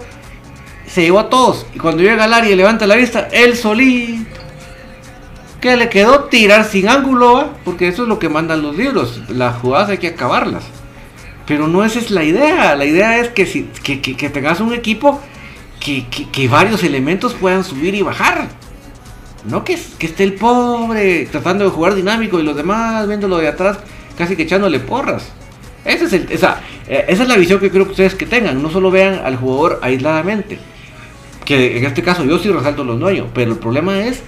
Speaker 1: se llevó a todos y cuando llega al área y levanta la vista, él solito que le quedó tirar sin ángulo, porque eso es lo que mandan los libros. Las jugadas hay que acabarlas. Pero no esa es la idea. La idea es que, si, que- que tengas un equipo que, que- que varios elementos puedan subir y bajar. No que, esté el pobre tratando de jugar dinámico y los demás viéndolo de atrás casi que echándole porras. Ese es el, esa, eh, esa es la visión que creo que ustedes que tengan. No solo vean al jugador aisladamente. Que en este caso yo sí resalto los dueños. Pero el problema es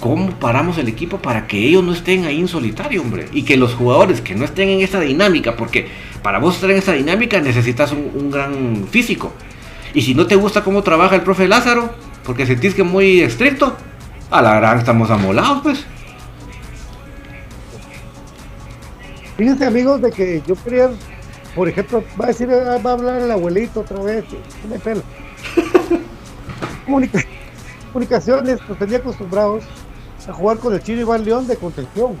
Speaker 1: cómo paramos el equipo para que ellos no estén ahí en solitario, hombre. Y que los jugadores que no estén en esa dinámica, porque para vos estar en esa dinámica necesitas un gran físico. Y si no te gusta cómo trabaja el profe Lázaro, porque sentís que es muy estricto, a la gran estamos amolados, pues.
Speaker 2: Fíjense amigos de que yo quería, por ejemplo, va a decir, ah, va a hablar el abuelito otra vez, me pela. Comunica- comunicaciones nos tenía acostumbrados a jugar con el chino Iván León de contención.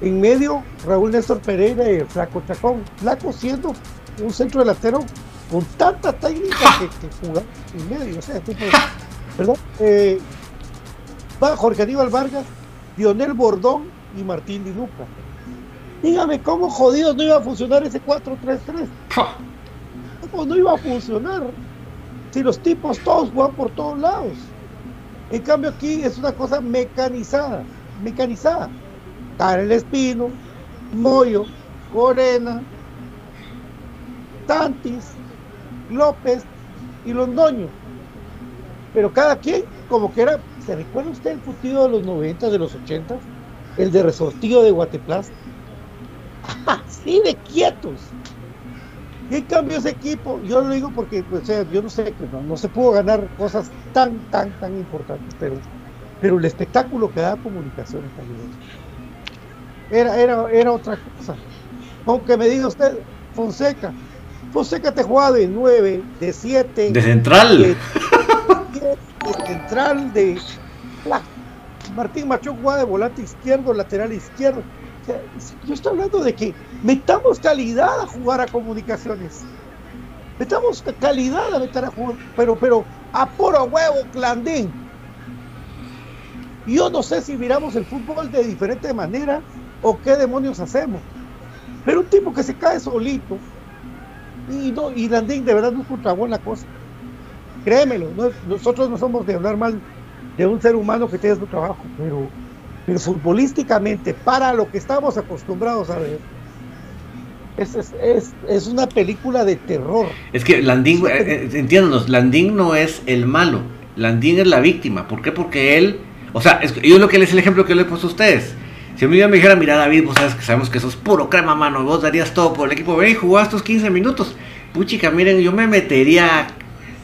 Speaker 2: En medio, Raúl Néstor Pereira y el Flaco Chacón. Flaco siendo un centro delantero con tanta técnica que, que jugaba en medio. O sea, tipo, ¿verdad? Eh, va Jorge Aníbal Vargas, Dionel Bordón y Martín Dinuca. Dígame, ¿cómo jodidos no iba a funcionar ese 4-3-3? ¿Cómo no iba a funcionar? Si los tipos todos juegan por todos lados. En cambio aquí es una cosa mecanizada, mecanizada. Karel Espino, Moyo, Corena, Tantis, López y Londoño. Pero cada quien, como que era, ¿se recuerda usted el partido de los 90, de los 80? El de resortido de Guateplaz. Así de quietos. Y en cambio ese equipo, yo lo digo porque, pues, yo no sé, que no, se pudo ganar cosas tan, tan, tan importantes, pero, pero el espectáculo que da comunicaciones era, era, era otra cosa. Aunque me diga usted, Fonseca, Fonseca te jugaba de 9, de 7,
Speaker 1: De central.
Speaker 2: de, de central, de la- Martín Machón jugaba de volante izquierdo, lateral izquierdo. O sea, yo estoy hablando de que metamos calidad a jugar a comunicaciones. Metamos ca- calidad a meter a jugar, pero, pero a puro huevo, clandín. Yo no sé si miramos el fútbol de diferente manera o qué demonios hacemos. Pero un tipo que se cae solito y no, y Landín de verdad no contrabó la cosa. Créemelo, no- nosotros no somos de hablar mal de un ser humano que tiene su trabajo, pero, pero futbolísticamente, para lo que estamos acostumbrados a ver, es, es, es, es una película de terror.
Speaker 1: Es que Landín, eh, entiéndanos, Landín no es el malo, Landín es la víctima. ¿Por qué? Porque él, o sea, es, yo lo que les el ejemplo que le he puesto a ustedes. Si a mí me dijera, mira David, vos sabes que sabemos que sos puro crema, mano, vos darías todo por el equipo, ven y jugás estos 15 minutos. Puchica, miren, yo me metería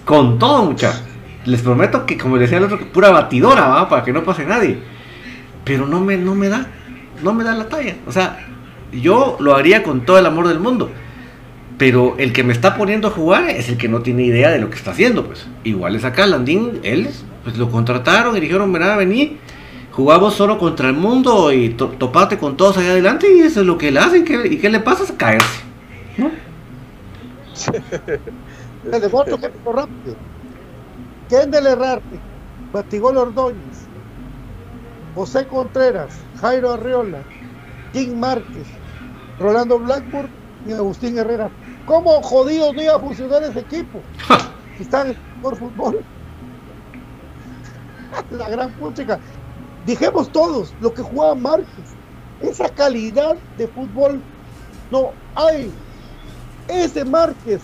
Speaker 1: con todo, mucha. Les prometo que, como decía el otro, pura batidora, ¿va? Para que no pase nadie. Pero no me, no me da, no me da la talla. O sea, yo lo haría con todo el amor del mundo. Pero el que me está poniendo a jugar es el que no tiene idea de lo que está haciendo, pues. Igual es acá, Landín, él, pues lo contrataron y dijeron, mira, vení, jugamos solo contra el mundo y to- topate con todos allá adelante y eso es lo que le hacen. ¿qué- ¿Y qué le pasa? Es caerse. ¿no?
Speaker 2: Dejo otro ejemplo rápido. Kendall Herrarte, Batigol Ordóñez, José Contreras, Jairo Arriola, King Márquez, Rolando Blackburn y Agustín Herrera. ¿Cómo jodidos no iba a funcionar ese equipo? Si están por fútbol. La gran puchica. Dijimos todos lo que jugaba Márquez. Esa calidad de fútbol no hay. Ese Márquez,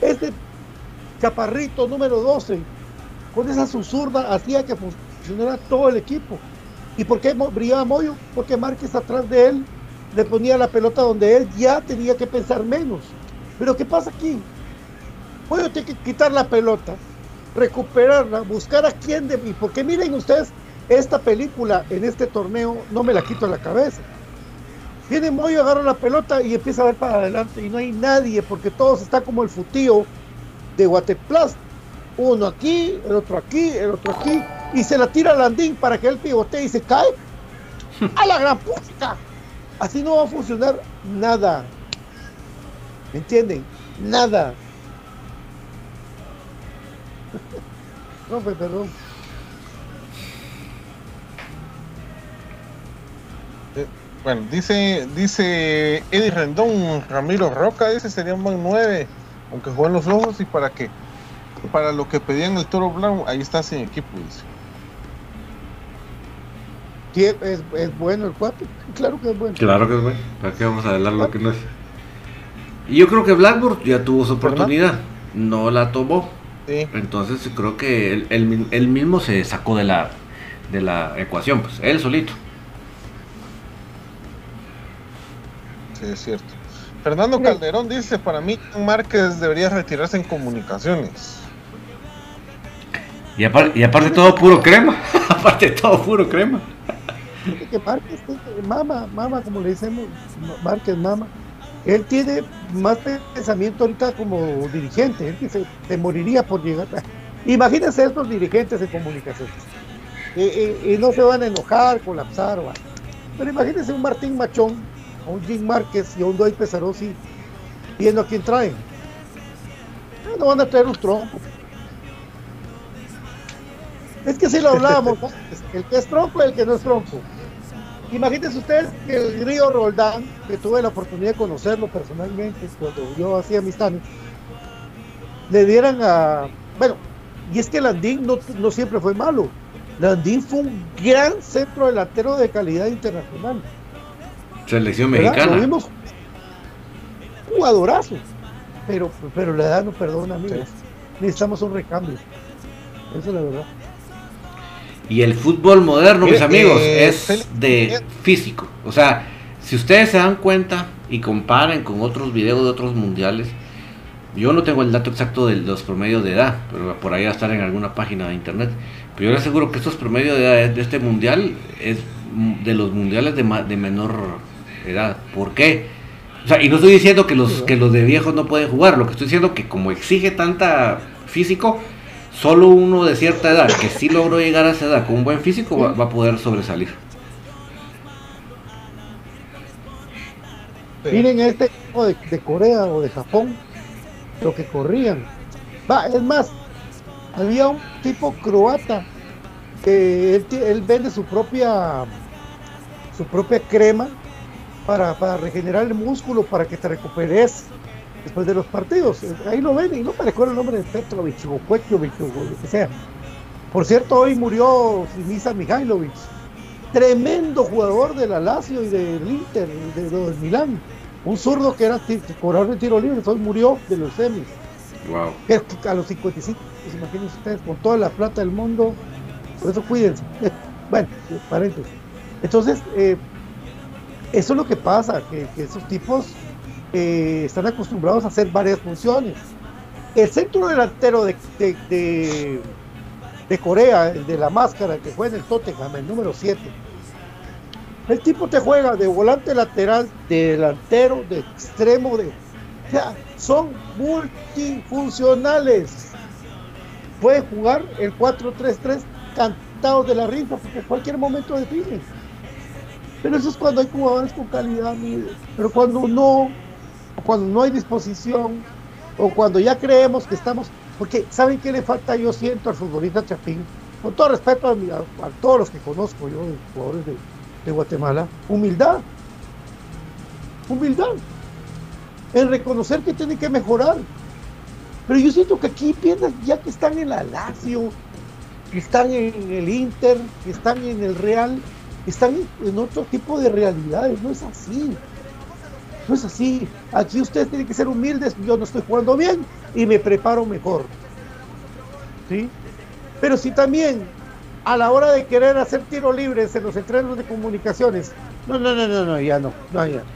Speaker 2: ese chaparrito número 12, con esa susurda hacía que funcionara todo el equipo. ¿Y por qué brillaba Moyo? Porque Márquez atrás de él le ponía la pelota donde él ya tenía que pensar menos. Pero ¿qué pasa aquí? Moyo tiene que quitar la pelota, recuperarla, buscar a quién de... Y porque miren ustedes, esta película en este torneo no me la quito de la cabeza. Viene Moyo, agarra la pelota y empieza a ver para adelante y no hay nadie porque todos están como el futío de Guateplast. Uno aquí, el otro aquí, el otro aquí y se la tira a Landín para que él pivotee y se cae. ¡A la gran puta! Así no va a funcionar nada. ¿Me entienden? Nada. No, pues, perdón.
Speaker 3: Bueno, dice, dice Eddie Rendón, Ramiro Roca, ese sería un buen 9, aunque jugó en los ojos y para que para lo que pedían el toro blanco, ahí está sin equipo, dice.
Speaker 2: Sí, es, es bueno el cuate. Claro que es bueno.
Speaker 1: Claro que es bueno. ¿Para qué vamos a hablar lo que no es? Y yo creo que Blackburn ya tuvo su oportunidad. No la tomó.
Speaker 3: Sí.
Speaker 1: Entonces creo que él, él mismo se sacó de la, de la ecuación, pues, él solito.
Speaker 3: Sí, es cierto. Fernando Calderón dice, para mí Márquez debería retirarse en comunicaciones.
Speaker 1: Y, apar- y aparte todo puro crema. aparte todo puro crema.
Speaker 2: Que Márquez, mama, mama, como le decimos, Márquez, mama. Él tiene más pensamiento ahorita como dirigente. Él dice, te moriría por llegar. Imagínense estos dirigentes de comunicaciones. Eh, eh, y no se van a enojar, colapsar o algo. Pero imagínense un Martín Machón, a un Jim Márquez y a un Doy Pesarosi viendo a quién traen. Ah, No van a traer un tronco. Es que si lo hablábamos, ¿no? el que es tronco y el que no es tronco. Imagínense ustedes que el río Roldán, que tuve la oportunidad de conocerlo personalmente cuando yo hacía mis tanes, le dieran a. Bueno, y es que Landín no, no siempre fue malo. Landín fue un gran centro delantero de calidad internacional.
Speaker 1: Selección
Speaker 2: ¿verdad? Lo
Speaker 1: mexicana.
Speaker 2: vimos jugadorazo. Pero, pero la edad no perdona, amigos. Necesitamos un recambio. Eso es la verdad.
Speaker 1: Y el fútbol moderno, mis
Speaker 3: Mire,
Speaker 1: amigos,
Speaker 3: eh,
Speaker 1: es de físico. O sea, si ustedes se dan cuenta y comparen con otros videos de otros mundiales, yo no tengo el dato exacto de los promedios de edad, pero por ahí va a estar en alguna página de internet. Pero yo les aseguro que estos promedios de edad de este mundial es mm, de los mundiales de, ma- de menor edad. ¿Por qué? O sea, y no estoy diciendo que los, que los de viejos no pueden jugar, lo que estoy diciendo que como exige tanta físico, solo uno de cierta edad que sí logró llegar a esa edad con un buen físico va, va a poder sobresalir.
Speaker 2: Miren este equipo de, de Corea o de Japón, lo que corrían. Va, es más, había un tipo croata que él, él vende su propia su propia crema para, para regenerar el músculo, para que te recuperes después de los partidos. Ahí lo ven y no me recuerdo el nombre de Petrovic o Kuekovic o lo que sea. Por cierto, hoy murió Sinisa Mihailovic, tremendo jugador de la Lazio y del Inter, de, de- del Milán. Un zurdo que era corredor de tiro libre, hoy murió de los semis.
Speaker 1: Wow.
Speaker 2: A los 55, pues imagínense ustedes, con toda la plata del mundo, por eso cuídense. bueno, paréntesis. Entonces, eh, Eso es lo que pasa, que, esos tipos eh, están acostumbrados a hacer varias funciones. El centro delantero de, de, de- de Corea, el de la máscara, que juega en el Tottenham, el número 7. El tipo te juega de volante lateral, de delantero, de extremo, de... O sea, son multifuncionales. Pueden jugar el 4-3-3 cantados de la risa, porque en cualquier momento definen. Pero eso es cuando hay jugadores con calidad, mire. pero cuando no, cuando no hay disposición, o cuando ya creemos que estamos, porque ¿saben qué le falta yo siento al futbolista Chapín? Con todo respeto a, todos los que conozco yo, de jugadores de, Guatemala, humildad. Humildad. En reconocer que tienen que mejorar. Pero yo siento que aquí piensan, ya que están en la Lazio, que están en el Inter, que están en el Real, están en- otro tipo de realidades. No es así. No es así. Aquí ustedes tienen que ser humildes. Yo no estoy jugando bien y me preparo mejor. ¿Sí? Pero si también a la hora de querer hacer tiro libres en los entrenos de comunicaciones, no, no, no, no, no, ya no, no, ya.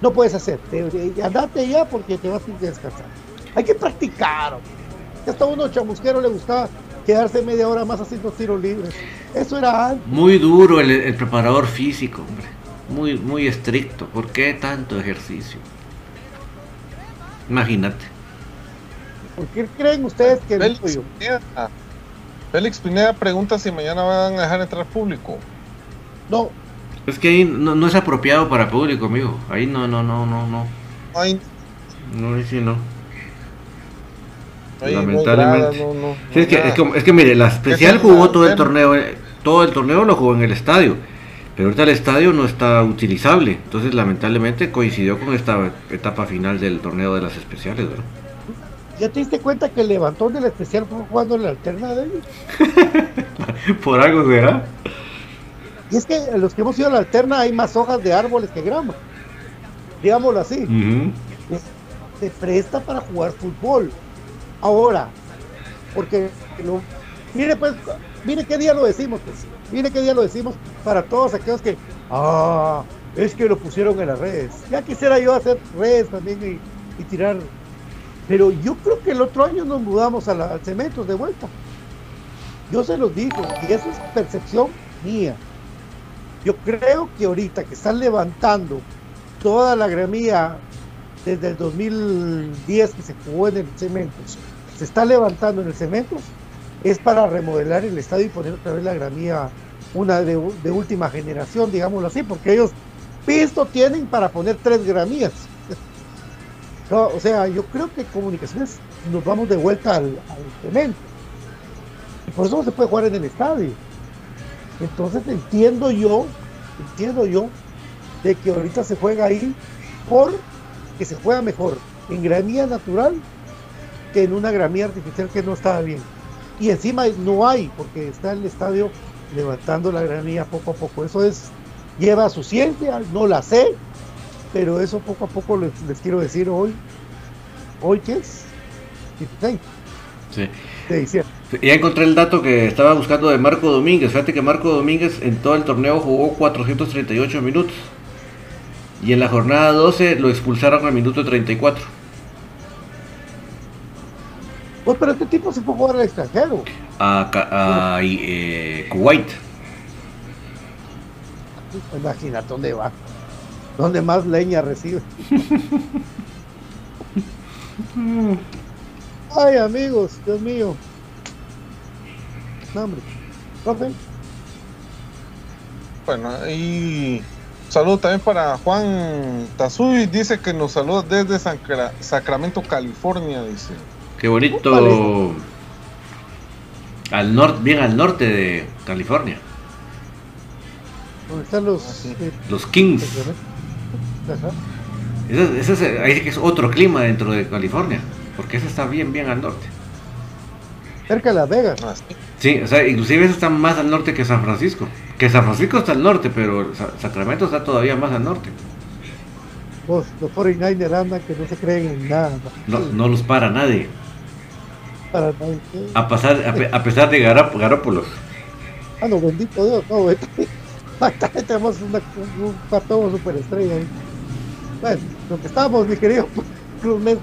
Speaker 2: No puedes hacer. Te- te- andate ya porque te vas a descansar. Hay que practicar. Hasta uno chamusquero le gustaba quedarse media hora más haciendo tiros libres. Eso era antes.
Speaker 1: Muy duro el, el preparador físico, hombre. Muy, muy estricto. ¿Por qué tanto ejercicio? Imagínate.
Speaker 2: ¿Por qué creen ustedes que no
Speaker 3: Félix
Speaker 2: soy yo?
Speaker 3: Pineda, Félix Pineda pregunta si mañana van a dejar entrar público.
Speaker 2: No,
Speaker 1: Es que ahí no, no es apropiado para público, amigo. Ahí no, no, no, no, no.
Speaker 3: No hay,
Speaker 1: No, ahí sí no.
Speaker 3: No
Speaker 1: Lamentablemente.
Speaker 3: gradas, no, no,
Speaker 1: Sí, es, que,
Speaker 3: hay
Speaker 1: es,
Speaker 3: nada.
Speaker 1: que, es que mire, la especial
Speaker 3: es
Speaker 1: jugó todo el torneo, eh, todo el torneo lo jugó en el estadio, pero ahorita el estadio no está utilizable, entonces lamentablemente coincidió con esta etapa final del torneo de las especiales, ¿verdad?
Speaker 2: ¿ya te diste cuenta que el levantón del especial fue jugando en la alterna de ellos?
Speaker 1: Por algo será.
Speaker 2: Y es que en los que hemos ido a la alterna hay más hojas de árboles que grama. Digámoslo así. Se presta para jugar fútbol. Ahora, porque lo- mire pues, mire qué día lo decimos, pues. Mire qué día lo decimos para todos aquellos que, ah, es que lo pusieron en las redes. Ya quisiera yo hacer redes también y, tirar. Pero yo creo que el otro año nos mudamos a la, al Cementos de vuelta. Yo se los digo, y eso es percepción mía. Yo creo que ahorita que están levantando toda la gramía desde el 2010 que se jugó en el Cementos, se está levantando en el Cementos, es para remodelar el estadio y poner otra vez la gramía, una de, última generación, digámoslo así, porque ellos pisto tienen para poner tres gramías. O sea, yo creo que comunicaciones nos vamos de vuelta al, al cemento. Y por eso no se puede jugar en el estadio. Entonces entiendo yo, entiendo yo, de que ahorita se juega ahí por que se juega mejor en gramía natural que en una gramía artificial que no estaba bien. Y encima no hay, porque está el estadio levantando la gramía poco a poco. Eso es, lleva su ciencia, no la sé, pero eso poco a poco les, les quiero decir hoy. ¿Hoy qué es? 16
Speaker 1: Sí.
Speaker 2: de diciembre.
Speaker 1: Ya encontré el dato que estaba buscando de Marco Domínguez. Fíjate que Marco Domínguez en todo el torneo jugó 438 minutos. Y en la jornada 12 lo expulsaron al minuto 34.
Speaker 2: Pues, pero este tipo se fue a jugar al extranjero.
Speaker 1: A, eh, Kuwait.
Speaker 2: Imagínate dónde va. Donde más leña recibe. Ay, amigos, Dios mío. No, hombre. Profe,
Speaker 3: Bueno, y saludo también para Juan Tazuy, dice que nos saluda desde Sacra- Sacramento, California, dice.
Speaker 1: Qué bonito.
Speaker 2: Vale.
Speaker 1: Al norte, bien al norte de California.
Speaker 2: ¿dónde están los...
Speaker 3: Ah, sí.
Speaker 2: eh,
Speaker 1: Los Kings.
Speaker 2: Ajá.
Speaker 1: Ese, ese es, ahí sí que es otro clima dentro de California. Porque ese está bien, bien al norte.
Speaker 2: Cerca de Las Vegas.
Speaker 3: Ah, sí.
Speaker 1: O sea, inclusive ese está más al norte que San Francisco. Que San Francisco está al norte, pero Sa- Sacramento está todavía más al norte.
Speaker 2: Los, los 49ers andan que no se creen en nada.
Speaker 1: No, no los para nadie.
Speaker 2: Para nadie.
Speaker 1: A, pasar, a, pe- a pesar de Garap- Garópolos.
Speaker 2: Ah, no, bendito Dios, no, güey. Tenemos una, un, un patojo superestrella ahí. Bueno, lo que estamos, mi querido Cruz Mesa.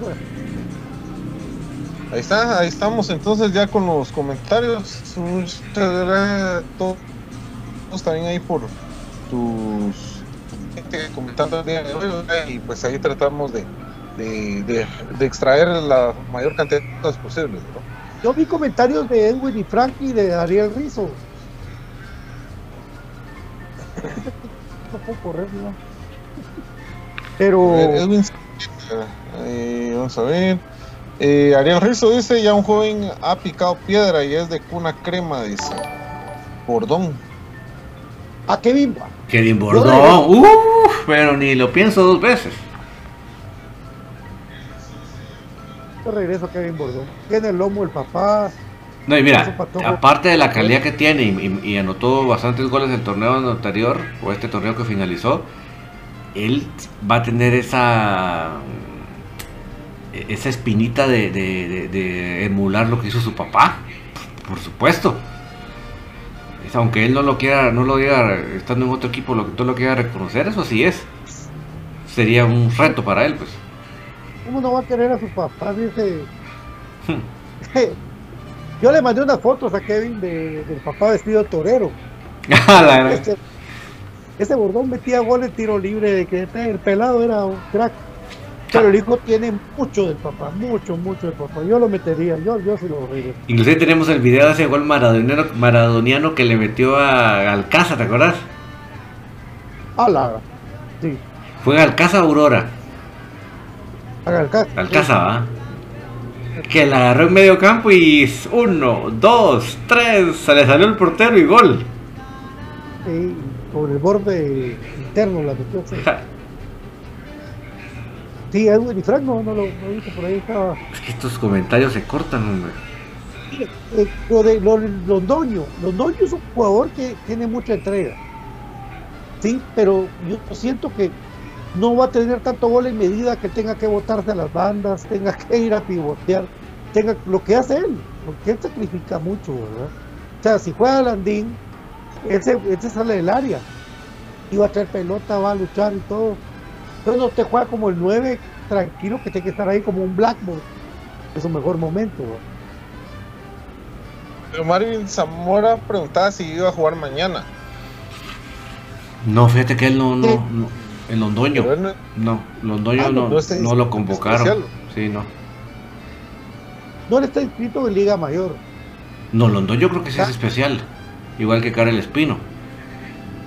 Speaker 3: Ahí está, ahí estamos entonces ya con los comentarios. Muchas gracias a todos también ahí por tus comentando el día de hoy y pues ahí tratamos de, de, de- de extraer la mayor cantidad de cosas posibles. ¿no?
Speaker 2: Yo vi comentarios de Edwin y Frankie y de Ariel Rizzo. no puedo correr, ¿no? Pero.
Speaker 3: Edwin, eh, vamos a ver. Eh, Ariel Rizzo dice: Ya un joven ha picado piedra y es de cuna crema, dice. Bordón.
Speaker 2: A Kevin.
Speaker 1: Kevin Bordón, uff, pero ni lo pienso dos veces.
Speaker 2: Yo regreso a Kevin Bordón. Tiene el lomo el papá.
Speaker 1: No, y mira, aparte de la calidad que tiene y, y- y anotó bastantes goles el torneo anterior, o este torneo que finalizó, él va a tener esa esa espinita de, de- de- de emular lo que hizo su papá, por supuesto. Es, aunque él no lo quiera, no lo diga estando en otro equipo, lo que tú lo quiera reconocer, eso sí es. Sería un reto para él, pues.
Speaker 2: ¿Cómo no va a querer a su papá? Dice. Yo le mandé unas fotos a Kevin de, del papá vestido de torero. Este, ese bordón metía gol en tiro libre de que el pelado era un crack. Pero el hijo tiene mucho del papá, mucho, mucho del papá. Yo lo metería, yo, yo sí lo regreso.
Speaker 1: Inclusive tenemos el video de ese gol maradoniano, maradoniano que le metió a Alcázar, ¿te acuerdas?
Speaker 2: A la. Sí,
Speaker 1: Fue Alcázar Aurora.
Speaker 2: el caso.
Speaker 1: Alcázar, ¿va? Que la agarró en medio campo y uno, dos, tres, se le salió el portero y gol.
Speaker 2: Sí, por el borde interno la metió. Sí, Sí, Edwin y Frank no, no lo no viste por ahí estaba.
Speaker 1: Es que estos comentarios se cortan, hombre.
Speaker 2: Eh, lo de lo, Londoño, Londoño es un jugador que tiene mucha entrega. Sí, pero yo siento que no va a tener tanto gol en medida que tenga que botarse a las bandas, tenga que ir a pivotear, tenga lo que hace él, porque él sacrifica mucho, ¿verdad? O sea, si juega Landín, él se, él se sale del área, y va a traer pelota, va a luchar y todo. Entonces no te juega como el 9 tranquilo que tiene que estar ahí como un Blackboard, en su mejor momento.
Speaker 3: Pero Marvin Zamora preguntaba si iba a jugar mañana.
Speaker 1: No, fíjate que él no, no, no en Londoño.
Speaker 3: Él no-
Speaker 1: No, Londoño
Speaker 3: Ah,
Speaker 1: no,
Speaker 3: no
Speaker 1: lo convocaron.
Speaker 3: especial.
Speaker 1: Sí, no.
Speaker 2: No le está inscrito en Liga Mayor.
Speaker 1: No, Londoño creo que sí es
Speaker 2: Ah.
Speaker 1: especial. Igual que Karel Espino.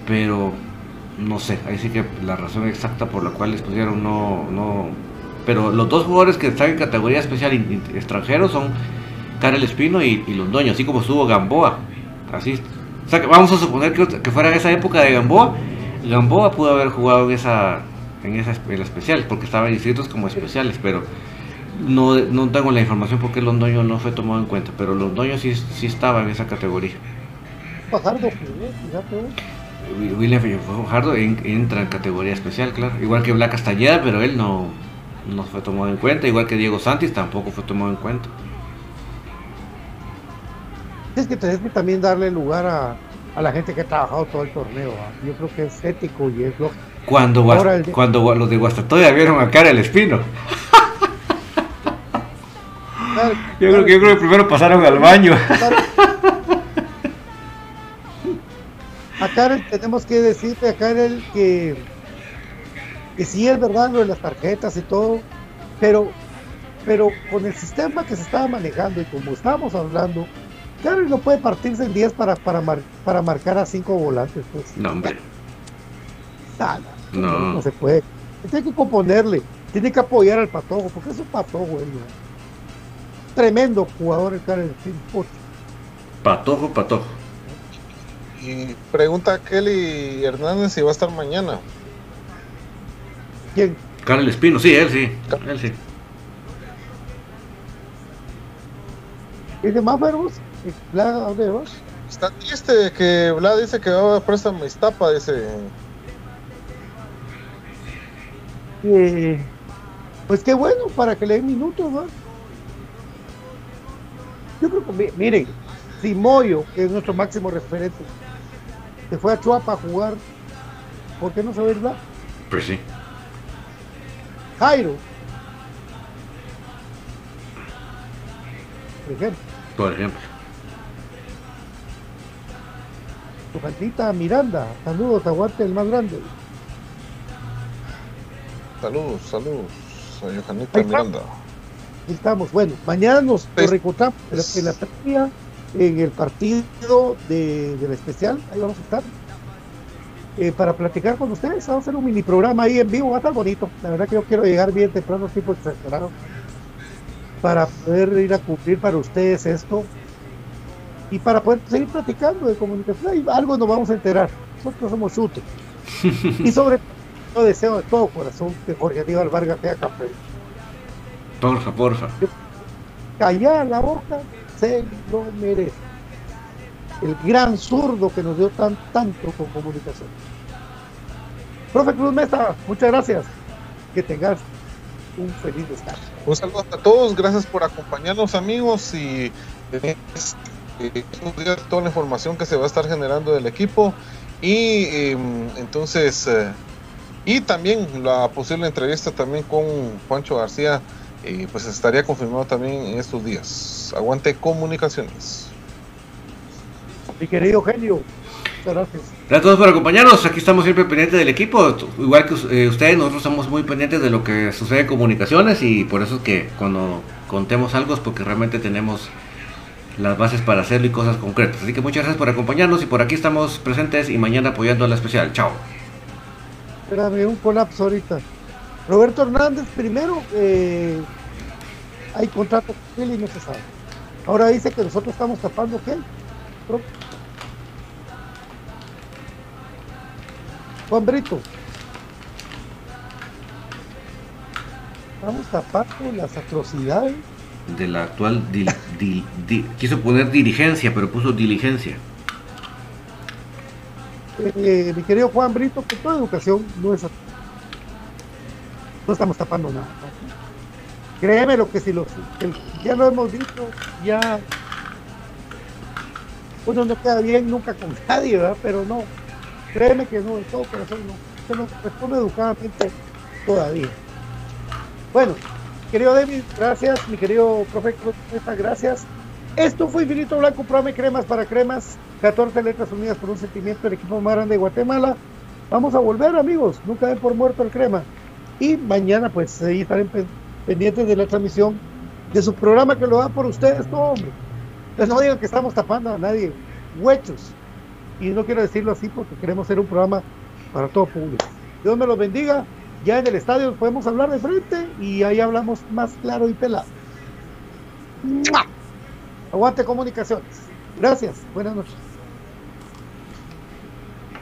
Speaker 1: Pero no sé, ahí sí que la razón exacta por la cual les pusieron no, no. Pero los dos jugadores que están en categoría especial extranjeros son Karel Espino y, Londoño, así como estuvo Gamboa. Así. Que vamos a suponer que, fuera esa época de Gamboa. Gamboa pudo haber jugado en esa, en esa en la especial, porque estaban inscritos como especiales, pero no, no tengo la información porque Londoño no fue tomado en cuenta, pero Londoño sí, sí estaba en esa categoría.
Speaker 2: Pues,
Speaker 1: William Fajardo en- entra en categoría especial, claro. Igual que Black Castañeda, pero él no, no fue tomado en cuenta. Igual que Diego Santis tampoco fue tomado en cuenta.
Speaker 2: Es que tenés que también darle lugar a, a la gente que ha trabajado todo el torneo. ¿ah? Yo creo que es ético y es lógico.
Speaker 1: Cuando,
Speaker 2: Ahora de-
Speaker 1: cuando los de Guastatoya vieron a Cara el Espino, yo creo, que, yo creo que primero pasaron al baño.
Speaker 2: Acá Karel tenemos que decirte a Karel que, que sí es verdad lo de las tarjetas y todo, pero, pero con el sistema que se estaba manejando y como estábamos hablando, Karel no puede partirse en 10 para, para, mar- para marcar a 5 volantes. Pues.
Speaker 1: No, hombre.
Speaker 2: Nada,
Speaker 1: No.
Speaker 2: no se puede. Tiene que componerle, tiene que apoyar al patojo, porque es un patojo, él, ¿no? Tremendo jugador el Karel.
Speaker 1: Patojo, patojo.
Speaker 3: Y pregunta a Kelly Hernández si va a estar mañana.
Speaker 2: ¿Quién?
Speaker 1: Cara el Espino, sí, él sí. Él sí.
Speaker 2: ¿Dice más verbos? ¿A dónde vas?
Speaker 3: Está triste que Vlad dice que va a préstamo Iztapa, dice.
Speaker 2: Eh, pues qué bueno, para que le den minutos, ¿no? Yo creo que, mi- miren, si Moyo, que es nuestro máximo referente, se fue a Chuapa a jugar. ¿Por qué no se verdad?
Speaker 1: Pues sí.
Speaker 2: Jairo. Por ejemplo,
Speaker 1: Por ejemplo.
Speaker 2: tu gatita Miranda. Saludos, aguante el más grande.
Speaker 3: Saludos, saludos a Johanita. Miranda.
Speaker 2: Estamos. Bueno, mañana nos, nos
Speaker 3: Pues-
Speaker 2: reencontramos en la, en la previa, en el partido de, del especial. Ahí vamos a estar. eh, para platicar con ustedes. Vamos a hacer un mini programa ahí en vivo. Va a estar bonito. La verdad que yo quiero llegar bien temprano, tipo exagerado. Para poder ir a cumplir para ustedes esto. Y para poder seguir platicando de comunicación. Ahí algo nos vamos a enterar. Nosotros somos chute. y sobre todo, yo deseo de todo corazón que Jorge Aníbal Vargas sea campeón.
Speaker 1: Porfa, porfa.
Speaker 2: callar la boca se lo merece. El gran zurdo que nos dio tan tanto con comunicación. Profe Cruz Mesa, muchas gracias. Que tengas un feliz descanso.
Speaker 3: Un saludo a todos, gracias por acompañarnos amigos y eh, toda la información que se va a estar generando del equipo y eh, entonces eh, y también la posible entrevista también con Juancho García eh, pues estaría confirmado también en estos días. Aguante comunicaciones.
Speaker 2: Mi querido genio, muchas gracias.
Speaker 1: Gracias a todos por acompañarnos. Aquí estamos siempre pendientes del equipo. Igual que eh, ustedes, nosotros estamos muy pendientes de lo que sucede en comunicaciones y por eso es que cuando contemos algo es porque realmente tenemos las bases para hacerlo y cosas concretas. Así que muchas gracias por acompañarnos y por aquí estamos presentes y mañana apoyando a la especial. Chao.
Speaker 2: Espérame, un colapso ahorita. Roberto Hernández, primero, eh, hay contrato con él y no se sabe. Ahora dice que nosotros estamos tapando qué. Juan Brito. Estamos tapando las atrocidades.
Speaker 1: De la actual dil- dil- di- quiso poner dirigencia, pero puso diligencia.
Speaker 2: Eh, mi querido Juan Brito, que toda educación no es. No estamos tapando nada. Créeme lo que si lo, ya lo hemos dicho, ya uno no queda bien nunca con nadie, ¿verdad? Pero no, créeme que no, de todo corazón no. Se nos responde educadamente todavía. Bueno, querido David, gracias. Mi querido profe gracias. Esto fue Infinito Blanco, Prome Cremas para Cremas, 14 letras unidas por un sentimiento, el equipo más grande de Guatemala. Vamos a volver, amigos, nunca den por muerto el crema. Y mañana, pues, ahí estarán pe- pendientes de la transmisión de su programa que lo da por ustedes, todo, hombre. Entonces no digan que estamos tapando a nadie, huechos. Y no quiero decirlo así porque queremos hacer un programa para todo público. Dios me los bendiga. Ya en el estadio podemos hablar de frente y ahí hablamos más claro y pelado. ¡Mua! Aguante comunicaciones. Gracias. Buenas noches.